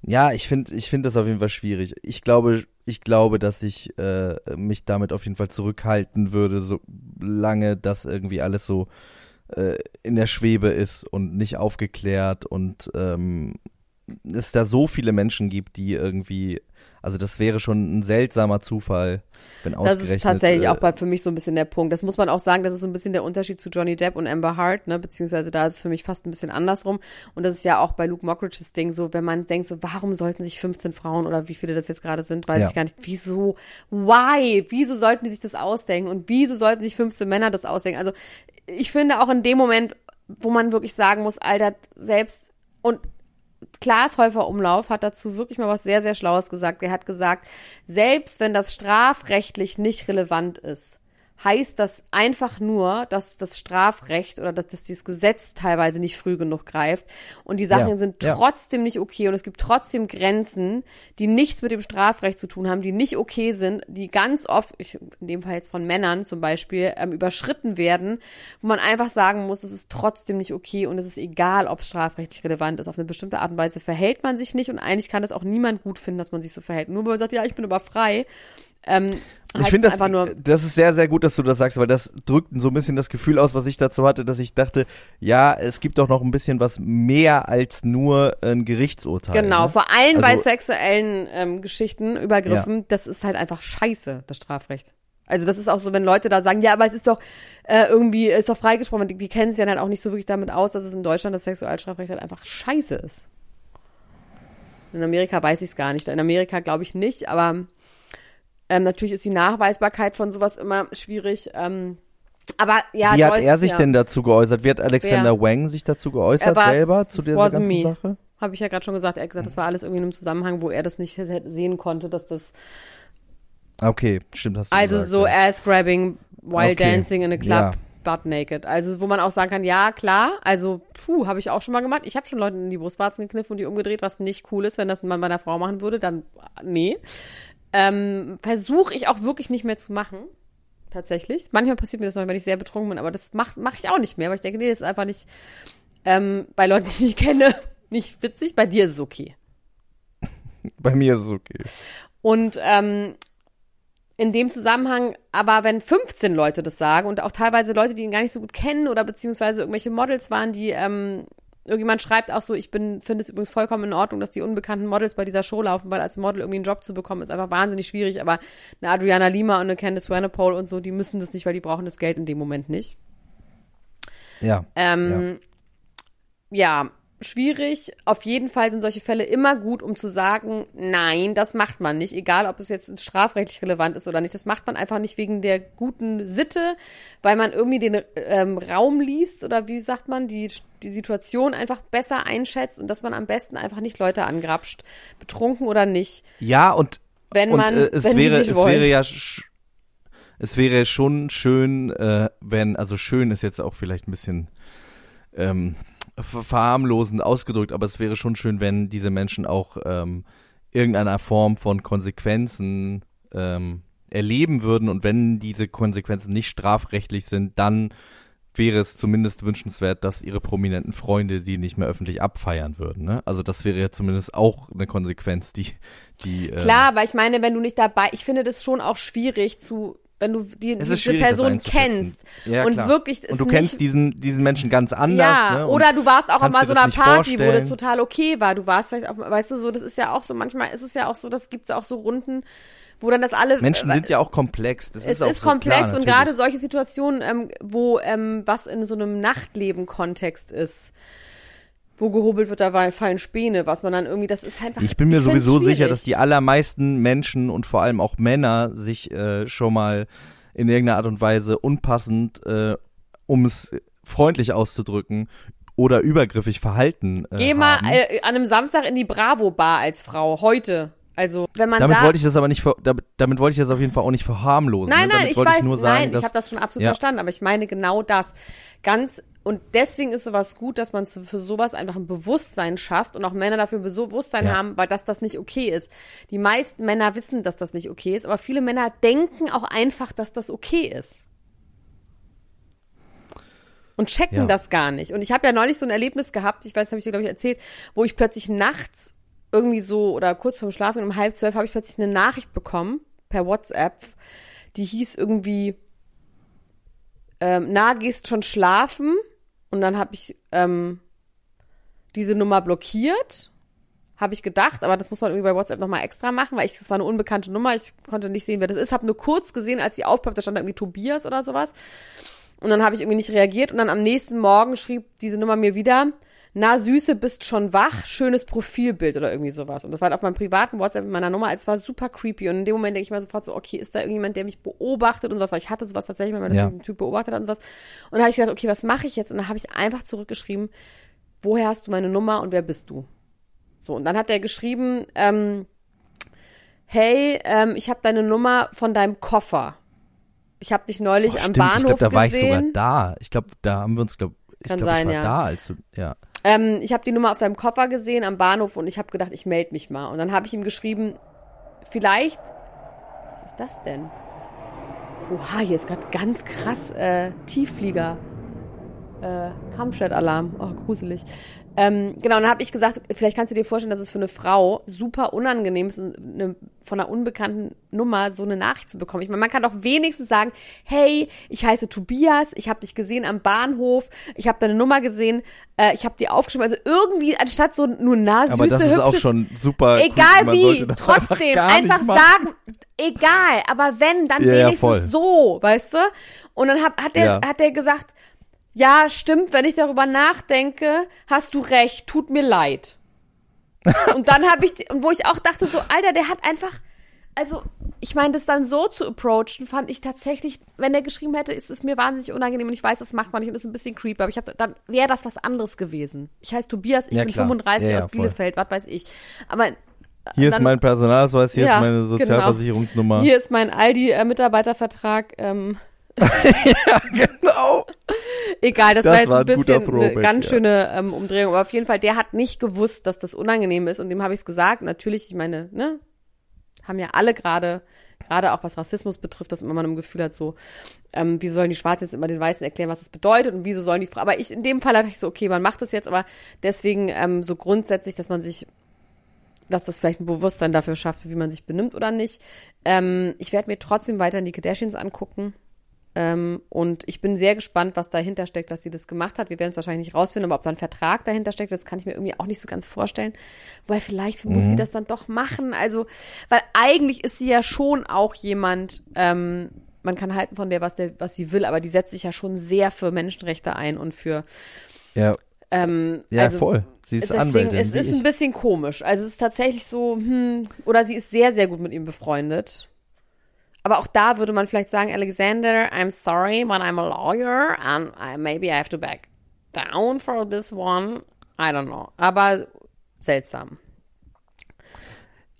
Ja, ich finde ich finde das auf jeden Fall schwierig. Ich glaube, ich glaube, dass ich äh, mich damit auf jeden Fall zurückhalten würde, so lange das irgendwie alles so äh, in der Schwebe ist und nicht aufgeklärt und ähm, es da so viele Menschen gibt, die irgendwie also das wäre schon ein seltsamer Zufall, wenn ausgerechnet. Das ist tatsächlich äh, auch bei, für mich so ein bisschen der Punkt. Das muss man auch sagen, das ist so ein bisschen der Unterschied zu Johnny Depp und Amber Hart, ne? Beziehungsweise da ist es für mich fast ein bisschen andersrum. Und das ist ja auch bei Luke Mockridge's Ding so, wenn man denkt so, warum sollten sich 15 Frauen oder wie viele das jetzt gerade sind, weiß ja. ich gar nicht. Wieso? Why? Wieso sollten die sich das ausdenken? Und wieso sollten sich 15 Männer das ausdenken? Also ich finde auch in dem Moment, wo man wirklich sagen muss, Alter, selbst und Klaas Häufer Umlauf hat dazu wirklich mal was sehr, sehr Schlaues gesagt. Er hat gesagt, selbst wenn das strafrechtlich nicht relevant ist, heißt das einfach nur, dass das Strafrecht oder dass, dass dieses Gesetz teilweise nicht früh genug greift und die Sachen ja, sind trotzdem ja. nicht okay und es gibt trotzdem Grenzen, die nichts mit dem Strafrecht zu tun haben, die nicht okay sind, die ganz oft, ich, in dem Fall jetzt von Männern zum Beispiel, ähm, überschritten werden, wo man einfach sagen muss, es ist trotzdem nicht okay und es ist egal, ob es strafrechtlich relevant ist. Auf eine bestimmte Art und Weise verhält man sich nicht und eigentlich kann das auch niemand gut finden, dass man sich so verhält. Nur weil man sagt, ja, ich bin aber frei Ähm, Ich finde das, das ist sehr, sehr gut, dass du das sagst, weil das drückt so ein bisschen das Gefühl aus, was ich dazu hatte, dass ich dachte, ja, es gibt doch noch ein bisschen was mehr als nur ein Gerichtsurteil. genau, ne? vor allem bei Also- sexuellen ähm, Geschichten, Übergriffen, das ist halt einfach scheiße, das Strafrecht. Also das ist auch so, wenn Leute da sagen, ja, aber es ist doch äh, irgendwie, ist doch freigesprochen, die, die kennen sich ja dann auch nicht so wirklich damit aus, dass es in Deutschland das Sexualstrafrecht halt einfach scheiße ist. In Amerika weiß ich es gar nicht. In Amerika glaube ich nicht, aber ähm, natürlich ist die Nachweisbarkeit von sowas immer schwierig. Ähm, aber ja, Wie hat Joyce, er sich ja, denn dazu geäußert? Wie hat Alexander Wang sich dazu geäußert Er selber zu dieser ganzen me. Sache? Habe ich ja gerade schon gesagt. Er hat gesagt, das war alles irgendwie in einem Zusammenhang, wo er das nicht sehen konnte, dass das Okay, stimmt, hast du Also gesagt, so ja. ass-grabbing while Okay. dancing in a club, Ja. butt naked. Also wo man auch sagen kann, ja, klar, also puh, habe ich auch schon mal gemacht. Ich habe schon Leuten in die Brustwarzen gekniffen und die umgedreht, was nicht cool ist, wenn das man bei einer Frau machen würde, dann nee. Ähm, Versuche ich auch wirklich nicht mehr zu machen. Tatsächlich. Manchmal passiert mir das noch, wenn ich sehr betrunken bin, aber das mache mach ich auch nicht mehr, weil ich denke, nee, das ist einfach nicht ähm, bei Leuten, die ich kenne, nicht witzig. Bei dir ist es okay. Bei mir ist es okay. Und ähm, in dem Zusammenhang, aber wenn 15 Leute das sagen und auch teilweise Leute, die ihn gar nicht so gut kennen oder beziehungsweise irgendwelche Models waren, die ähm, irgendjemand schreibt auch so, ich bin finde es übrigens vollkommen in Ordnung, dass die unbekannten Models bei dieser Show laufen, weil als Model irgendwie einen Job zu bekommen ist einfach wahnsinnig schwierig. Aber eine Adriana Lima und eine Candice Renapole und so, die müssen das nicht, weil die brauchen das Geld in dem Moment nicht. Ja. Ähm, ja. Schwierig. Auf jeden Fall sind solche Fälle immer gut, um zu sagen, nein, das macht man nicht. Egal, ob es jetzt strafrechtlich relevant ist oder nicht. Das macht man einfach nicht wegen der guten Sitte, weil man irgendwie den ähm, Raum liest oder wie sagt man, die, die Situation einfach besser einschätzt und dass man am besten einfach nicht Leute angrapscht, betrunken oder nicht. Ja, und, Wenn und man, äh, es wenn wäre, es wollen. wäre ja es wäre schon schön, äh, wenn, also schön ist jetzt auch vielleicht ein bisschen ähm, verharmlosend ausgedrückt, aber es wäre schon schön, wenn diese Menschen auch ähm, irgendeiner Form von Konsequenzen ähm, erleben würden und wenn diese Konsequenzen nicht strafrechtlich sind, dann wäre es zumindest wünschenswert, dass ihre prominenten Freunde sie nicht mehr öffentlich abfeiern würden. Ne? Also das wäre ja zumindest auch eine Konsequenz, die, die ähm, Klar, aber ich meine, wenn du nicht dabei, ich finde das schon auch schwierig zu, wenn du die, Es ist diese Person kennst Ja, und wirklich es und du kennst diesen, diesen Menschen ganz anders. ja, ne? Oder du warst auch mal so einer Party, wo das vorstellen. total okay war. Du warst vielleicht auf, weißt du, so, das ist ja auch so, manchmal ist es ja auch so, das gibt es auch so Runden, wo dann das alle. Menschen äh, sind ja auch komplex. Das es ist, ist so, komplex klar, und gerade solche Situationen, ähm, wo ähm, was in so einem Nachtleben-Kontext ist, wo gehobelt wird, da fallen Späne, was man dann irgendwie, das ist einfach. Ich bin mir find's sowieso sicher, dass die allermeisten Menschen und vor allem auch Männer sich äh, schon mal in irgendeiner Art und Weise unpassend, äh, um es freundlich auszudrücken, oder übergriffig verhalten. Äh, Geh mal äh, an einem Samstag in die Bravo-Bar als Frau, heute. Also, wenn man damit da. wollte ich das aber nicht, ver damit, damit wollte ich das auf jeden Fall auch nicht verharmlosen. nein, ne? nein, damit ich weiß, ich nur sagen, nein, dass, ich habe das schon absolut Ja. verstanden, aber ich meine genau das. Ganz, und deswegen ist sowas gut, dass man für sowas einfach ein Bewusstsein schafft und auch Männer dafür ein Bewusstsein Ja. haben, weil das das nicht okay ist. Die meisten Männer wissen, dass das nicht okay ist, aber viele Männer denken auch einfach, dass das okay ist. Und checken Ja. das gar nicht. Und ich habe ja neulich so ein Erlebnis gehabt, ich weiß, habe ich dir, glaube ich, erzählt, wo ich plötzlich nachts irgendwie so oder kurz vorm Schlafen um halb zwölf habe ich plötzlich eine Nachricht bekommen per WhatsApp, die hieß irgendwie, ähm, na, gehst schon schlafen? Und dann habe ich ähm, diese Nummer blockiert, habe ich gedacht, aber das muss man irgendwie bei WhatsApp nochmal extra machen, weil ich, das war eine unbekannte Nummer, ich konnte nicht sehen, wer das ist, habe nur kurz gesehen, als sie aufploppt, da stand irgendwie Tobias oder sowas. Und dann habe ich irgendwie nicht reagiert. Und dann am nächsten Morgen schrieb diese Nummer mir wieder, na Süße, bist schon wach, schönes Profilbild oder irgendwie sowas. Und das war halt auf meinem privaten WhatsApp mit meiner Nummer, es war super creepy und in dem Moment denke ich mir sofort so, okay, ist da irgendjemand, der mich beobachtet und sowas, weil ich hatte sowas tatsächlich, man das Ja. mit einem Typ beobachtet hat und sowas. Und dann habe ich gedacht, okay, was mache ich jetzt? Und dann habe ich einfach zurückgeschrieben, woher hast du meine Nummer und wer bist du? So, und dann hat er geschrieben, ähm, hey, ähm, ich habe deine Nummer von deinem Koffer. Ich habe dich neulich Oh, am stimmt, Bahnhof ich glaube, da war ich sogar gesehen. da. Ich glaube, da haben wir uns, glaube ich, Kann glaube, ich war ja. da, als du, ja. Ähm, ich habe die Nummer auf deinem Koffer gesehen am Bahnhof und ich habe gedacht, ich melde mich mal. Und dann habe ich ihm geschrieben, vielleicht, was ist das denn? Oha, hier ist gerade ganz krass äh, Tiefflieger. äh, Kampfjet-Alarm. Oh, gruselig. Ähm, genau, und dann habe ich gesagt, vielleicht kannst du dir vorstellen, dass es für eine Frau super unangenehm ist, eine, von einer unbekannten Nummer so eine Nachricht zu bekommen. Ich meine, man kann doch wenigstens sagen, hey, ich heiße Tobias, ich habe dich gesehen am Bahnhof, ich habe deine Nummer gesehen, äh, ich habe die aufgeschrieben. Also irgendwie, anstatt so nur na, süße, Aber das ist hübsche, auch schon super. Egal wie, trotzdem einfach machen. sagen, egal, aber wenn, dann Ja, ja, wenigstens voll. so, weißt du? Und dann hat, hat, der, Ja. hat der gesagt, ja, stimmt, wenn ich darüber nachdenke, hast du recht, tut mir leid. und dann habe ich, und wo ich auch dachte, so, Alter, der hat einfach, also, ich meine, das dann so zu approachen, fand ich tatsächlich, wenn der geschrieben hätte, ist es mir wahnsinnig unangenehm und ich weiß, das macht man nicht und ist ein bisschen creepy, aber ich habe, dann wäre das was anderes gewesen. Ich heiße Tobias, ich Ja, bin klar. 35 Ja, ja, aus. Bielefeld, was weiß ich. Aber Hier ist dann- mein Personalausweis, hier ist meine genau. Sozialversicherungsnummer. Hier ist mein Aldi-Mitarbeitervertrag. Ähm, genau. egal, das, Das war jetzt war ein ein bisschen eine Throwback, ganz ja. schöne ähm, Umdrehung. Aber auf jeden Fall, der hat nicht gewusst, dass das unangenehm ist. Und dem habe ich es gesagt. Natürlich, ich meine, ne, haben ja alle gerade, gerade auch was Rassismus betrifft, dass immer man im Gefühl hat, so, ähm, wieso sollen die Schwarzen jetzt immer den Weißen erklären, was das bedeutet und wieso sollen die Frauen. Aber ich, in dem Fall hatte ich so, okay, man macht das jetzt, aber deswegen ähm, so grundsätzlich, dass man sich dass das vielleicht ein Bewusstsein dafür schafft, wie man sich benimmt oder nicht. Ähm, ich werde mir trotzdem weiter die Kardashians angucken. Ähm, und ich bin sehr gespannt, was dahinter steckt, dass sie das gemacht hat. Wir werden es wahrscheinlich nicht rausfinden, aber ob da ein Vertrag dahinter steckt, das kann ich mir irgendwie auch nicht so ganz vorstellen. Weil vielleicht muss sie das dann doch machen. Also, weil eigentlich ist sie ja schon auch jemand, ähm, man kann halten von der, was, der, was sie will, aber die setzt sich ja schon sehr für Menschenrechte ein und für Ja, ähm, ja also, voll. Sie ist Deswegen, Anwältin. es ist ich. ein bisschen komisch. Also es ist tatsächlich so, hm, oder sie ist sehr, sehr gut mit ihm befreundet. Aber auch da würde man vielleicht sagen, Alexander, I'm sorry, but I'm a lawyer and I, maybe I have to back down for this one. I don't know. Aber seltsam.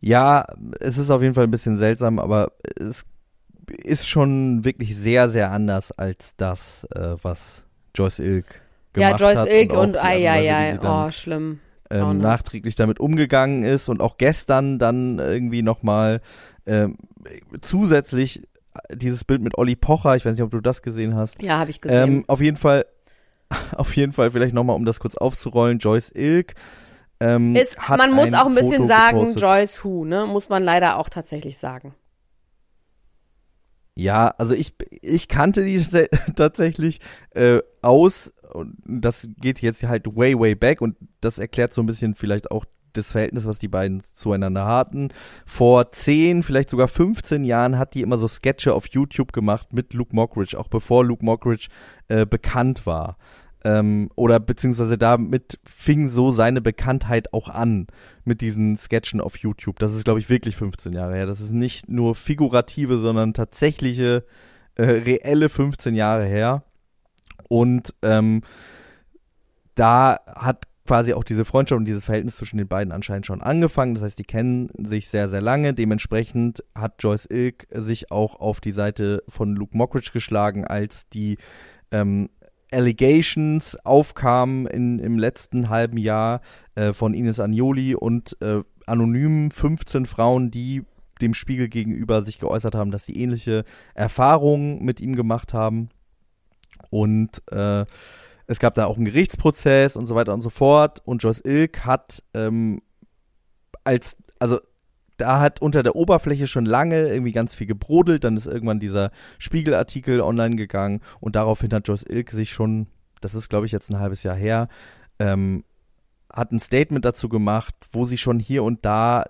Ja, es ist auf jeden Fall ein bisschen seltsam, aber es ist schon wirklich sehr, sehr anders als das, äh, was Joyce Ilk gemacht Ja, Joyce hat. Ilk und, Weise, ai, ai, dann, oh, schlimm. ähm, Braune. nachträglich damit umgegangen ist und auch gestern dann irgendwie nochmal ähm, zusätzlich dieses Bild mit Olli Pocher, ich weiß nicht, ob du das gesehen hast, Ja, habe ich gesehen. ähm, auf jeden Fall, auf jeden Fall vielleicht nochmal, um das kurz aufzurollen, Joyce Ilk. Ähm, ist, man muss auch ein bisschen Foto sagen, gepostet. Joyce Who, ne? Muss man leider auch tatsächlich sagen. Ja, also ich, ich kannte die tatsächlich äh, aus und das geht jetzt halt way, way back und das erklärt so ein bisschen vielleicht auch das Verhältnis, was die beiden zueinander hatten. Vor 10, vielleicht sogar 15 Jahren hat die immer so Sketche auf YouTube gemacht mit Luke Mockridge, auch bevor Luke Mockridge äh, bekannt war. Ähm, oder beziehungsweise damit fing so seine Bekanntheit auch an mit diesen Sketchen auf YouTube. Das ist, glaube ich, wirklich 15 Jahre her. Das ist nicht nur figurative, sondern tatsächliche, äh, reelle 15 Jahre her. Und ähm, da hat quasi auch diese Freundschaft und dieses Verhältnis zwischen den beiden anscheinend schon angefangen. Das heißt, die kennen sich sehr, sehr lange. Dementsprechend hat Joyce Ilk sich auch auf die Seite von Luke Mockridge geschlagen, als die ähm, Allegations aufkamen in, im letzten halben Jahr äh, von Ines Agnoli und äh, anonymen 15 Frauen, die dem Spiegel gegenüber sich geäußert haben, dass sie ähnliche Erfahrungen mit ihm gemacht haben. Und äh, es gab da auch einen Gerichtsprozess und so weiter und so fort. Und Joyce Ilk hat ähm, als, also da hat unter der Oberfläche schon lange irgendwie ganz viel gebrodelt. Dann ist irgendwann dieser Spiegelartikel online gegangen und daraufhin hat Joyce Ilk sich schon, das ist glaube ich jetzt ein halbes Jahr her, ähm, hat ein Statement dazu gemacht, wo sie schon hier und da,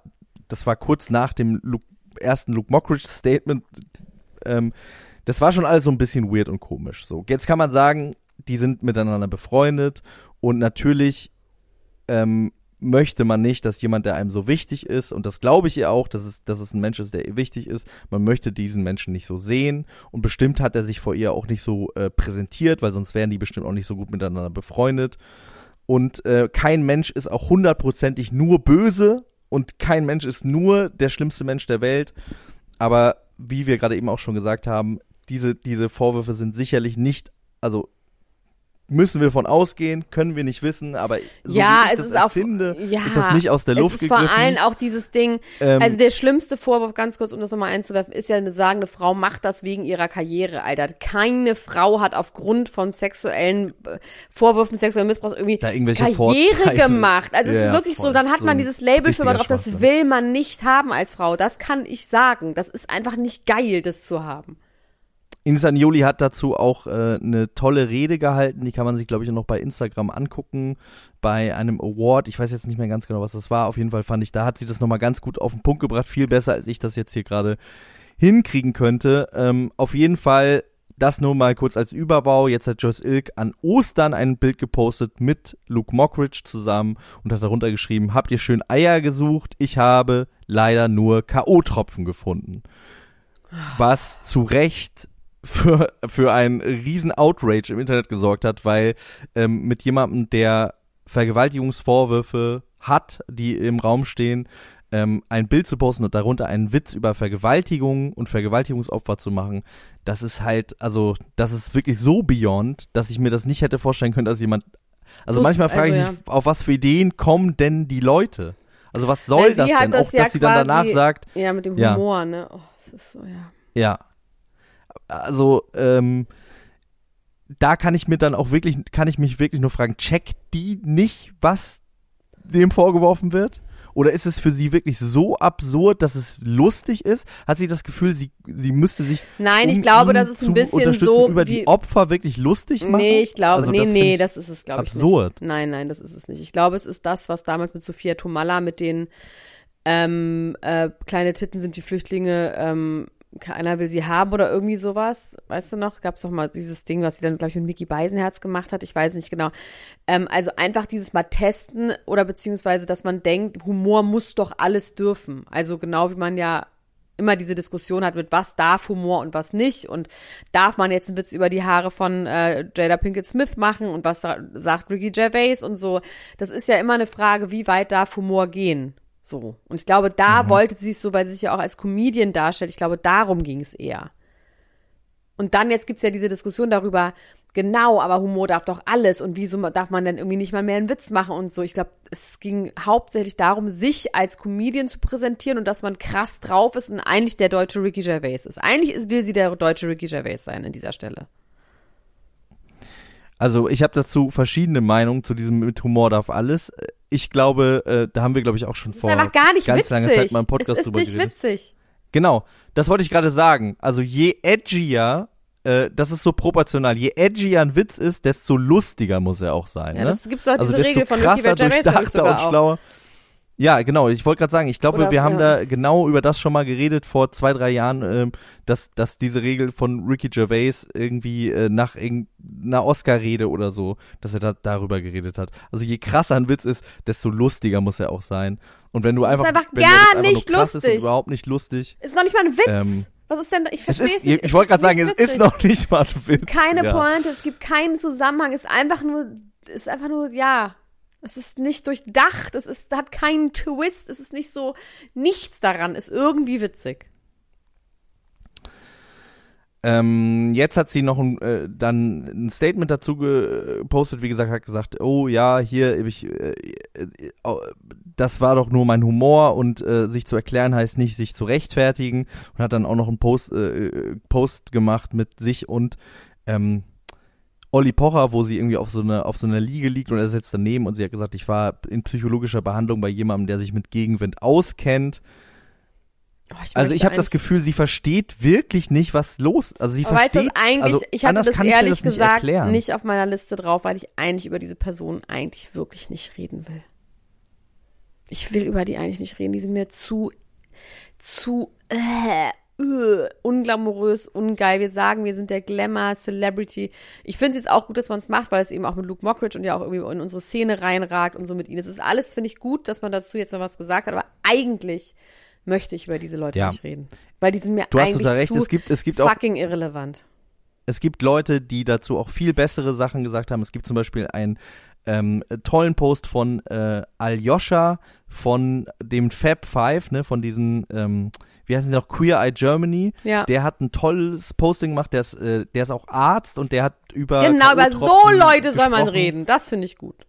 das war kurz nach dem Luke, ersten Luke Mockridge Statement, ähm, das war schon alles so ein bisschen weird und komisch. So, jetzt kann man sagen, die sind miteinander befreundet und natürlich ähm, möchte man nicht, dass jemand, der einem so wichtig ist, und das glaube ich ihr auch, dass es, dass es ein Mensch ist, der ihr wichtig ist, man möchte diesen Menschen nicht so sehen und bestimmt hat er sich vor ihr auch nicht so äh, präsentiert, weil sonst wären die bestimmt auch nicht so gut miteinander befreundet. Und äh, kein Mensch ist auch hundertprozentig nur böse und kein Mensch ist nur der schlimmste Mensch der Welt. Aber wie wir gerade eben auch schon gesagt haben, diese, diese Vorwürfe sind sicherlich nicht, also müssen wir von ausgehen, können wir nicht wissen, aber so ja, wie ich es das ist auch empfinde, ja, ist das nicht aus der Luft Es ist gegriffen. vor allem auch dieses Ding, Ähm, also der schlimmste Vorwurf, ganz kurz, um das nochmal einzuwerfen, ist ja eine sagende Frau macht das wegen ihrer Karriere, Alter. Keine Frau hat aufgrund von sexuellen äh, Vorwürfen, sexuellen Missbrauchs irgendwie Karriere Vorteile. gemacht. Also es Ja, ist wirklich voll. so, dann hat man dieses Label für richtiger drauf, das will man nicht haben als Frau. Das kann ich sagen. Das ist einfach nicht geil, das zu haben. Ines Agnoli hat dazu auch äh, eine tolle Rede gehalten, die kann man sich, glaube ich, noch bei Instagram angucken, bei einem Award. Ich weiß jetzt nicht mehr ganz genau, was das war. Auf jeden Fall fand ich, da hat sie das nochmal ganz gut auf den Punkt gebracht, viel besser, als ich das jetzt hier gerade hinkriegen könnte. Ähm, auf jeden Fall das nur mal kurz als Überbau. Jetzt hat Joyce Ilk an Ostern ein Bild gepostet mit Luke Mockridge zusammen und hat darunter geschrieben, habt ihr schön Eier gesucht? Ich habe leider nur K.O.-Tropfen gefunden. Was zu Recht für, für einen riesen Outrage im Internet gesorgt hat, weil ähm, mit jemandem, der Vergewaltigungsvorwürfe hat, die im Raum stehen, ähm, ein Bild zu posten und darunter einen Witz über Vergewaltigung und Vergewaltigungsopfer zu machen, das ist halt, also, das ist wirklich so beyond, dass ich mir das nicht hätte vorstellen können, dass jemand, also So, manchmal frage also, ich mich, auf was für Ideen kommen denn die Leute? Also was soll Na, das denn? das Auch, ja dass sie dann danach sagt, Ja, mit dem Ja. Humor, ne? Oh, das ist so, ja. ja. Also, ähm, da kann ich mir dann auch wirklich, kann ich mich wirklich nur fragen, checkt die nicht, was dem vorgeworfen wird? Oder ist es für sie wirklich so absurd, dass es lustig ist? Hat sie das Gefühl, sie, sie müsste sich Nein, ich um glaube, ihn das ist ein bisschen so über die Opfer wirklich lustig machen? Nee, ich glaube, Also nee, das nee, ich das ist es, glaube ich absurd. nicht. Nein, nein, das ist es nicht. Ich glaube, es ist das, was damals mit Sophia Tomalla mit den ähm, äh, kleine Titten sind die Flüchtlinge, ähm, keiner will sie haben oder irgendwie sowas. Weißt du noch? Gab es doch mal dieses Ding, was sie dann, glaube ich, mit Mickey Beisenherz gemacht hat. Ich weiß nicht genau. Ähm, also einfach dieses mal testen oder beziehungsweise, dass man denkt, Humor muss doch alles dürfen. Also genau wie man ja immer diese Diskussion hat mit was darf Humor und was nicht und darf man jetzt einen Witz über die Haare von äh, Jada Pinkett Smith machen und was sa sagt Ricky Gervais und so. Das ist ja immer eine Frage, wie weit darf Humor gehen? So. Und ich glaube, da wollte sie es so, weil sie sich ja auch als Comedian darstellt. Ich glaube, darum ging es eher. Und dann jetzt gibt's ja diese Diskussion darüber, genau, aber Humor darf doch alles und wieso darf man dann irgendwie nicht mal mehr einen Witz machen und so. Ich glaube, es ging hauptsächlich darum, sich als Comedian zu präsentieren und dass man krass drauf ist und eigentlich der deutsche Ricky Gervais ist. Eigentlich ist, will sie der deutsche Ricky Gervais sein an dieser Stelle. Also ich habe dazu verschiedene Meinungen zu diesem mit Humor darf alles. Ich glaube, äh, da haben wir, glaube ich, auch schon ist vor gar nicht ganz witzig. langer Zeit mal im Podcast es ist nicht geredet. witzig. Genau, das wollte ich gerade sagen. Also je edgier, äh, das ist so proportional, je edgier ein Witz ist, desto lustiger muss er auch sein. Ja, ne? das gibt's doch also diese Regel von Ricky Gervais, glaub ich, durchdachter sogar und auch. Ja, genau. Ich wollte gerade sagen, ich glaube, Oder- wir haben ja. da genau über das schon mal geredet vor zwei, drei Jahren, ähm, dass, dass diese Regel von Ricky Gervais irgendwie äh, nach irgendeiner Oscar-Rede oder so, dass er da darüber geredet hat. Also je krasser ein Witz ist, desto lustiger muss er auch sein. Und wenn du Das ist einfach, einfach wenn gar einfach nicht ist lustig. und überhaupt nicht lustig. Ist noch nicht mal ein Witz. Ähm, Was ist denn, ich Es verstehe ist, es nicht. ich wollte gerade sagen, es nicht ist witzig. noch nicht mal ein Witz. keine ja. Pointe, es gibt keinen Zusammenhang, es ist einfach nur, es ist einfach nur, ja, es ist nicht durchdacht, es ist, hat keinen Twist, es ist nicht so, nichts daran ist irgendwie witzig. Ähm, jetzt hat sie noch ein, äh, dann ein Statement dazu gepostet, wie gesagt, hat gesagt, oh ja, hier, ich, äh, äh, äh, das war doch nur mein Humor und äh, sich zu erklären heißt nicht, sich zu rechtfertigen und hat dann auch noch einen Post, äh, Post gemacht mit sich und ähm, Olli Pocher, wo sie irgendwie auf so einer auf so einer Liege liegt und er sitzt daneben und sie hat gesagt, ich war in psychologischer Behandlung bei jemandem, der sich mit Gegenwind auskennt. Oh, ich Also ich habe das Gefühl, sie versteht wirklich nicht, was los. Also sie Aber weißt du, versteht. eigentlich, also ich hatte das ehrlich das nicht gesagt erklären. nicht auf meiner Liste drauf, weil ich eigentlich über diese Person eigentlich wirklich nicht reden will. Ich will über die eigentlich nicht reden. Die sind mir zu, zu, äh, äh, unglamourös, ungeil. Wir sagen, wir sind der Glamour, Celebrity. Ich finde es jetzt auch gut, dass man es macht, weil es eben auch mit Luke Mockridge und ja auch irgendwie in unsere Szene reinragt und so mit ihnen. Es ist alles, finde ich, gut, dass man dazu jetzt noch was gesagt hat, aber eigentlich möchte ich über diese Leute Ja. nicht reden. Weil die sind mir Du hast eigentlich total recht. zu Es gibt, es gibt auch fucking irrelevant. es gibt Leute, die dazu auch viel bessere Sachen gesagt haben. Es gibt zum Beispiel einen ähm, tollen Post von äh, Aljoscha von dem Fab Five, ne, von diesen, ähm, wie heißen sie noch, Queer Eye Germany. Ja. Der hat ein tolles Posting gemacht, der ist, äh, der ist auch Arzt und der hat über Genau, über so Leute soll man gesprochen. reden. Das finde ich gut.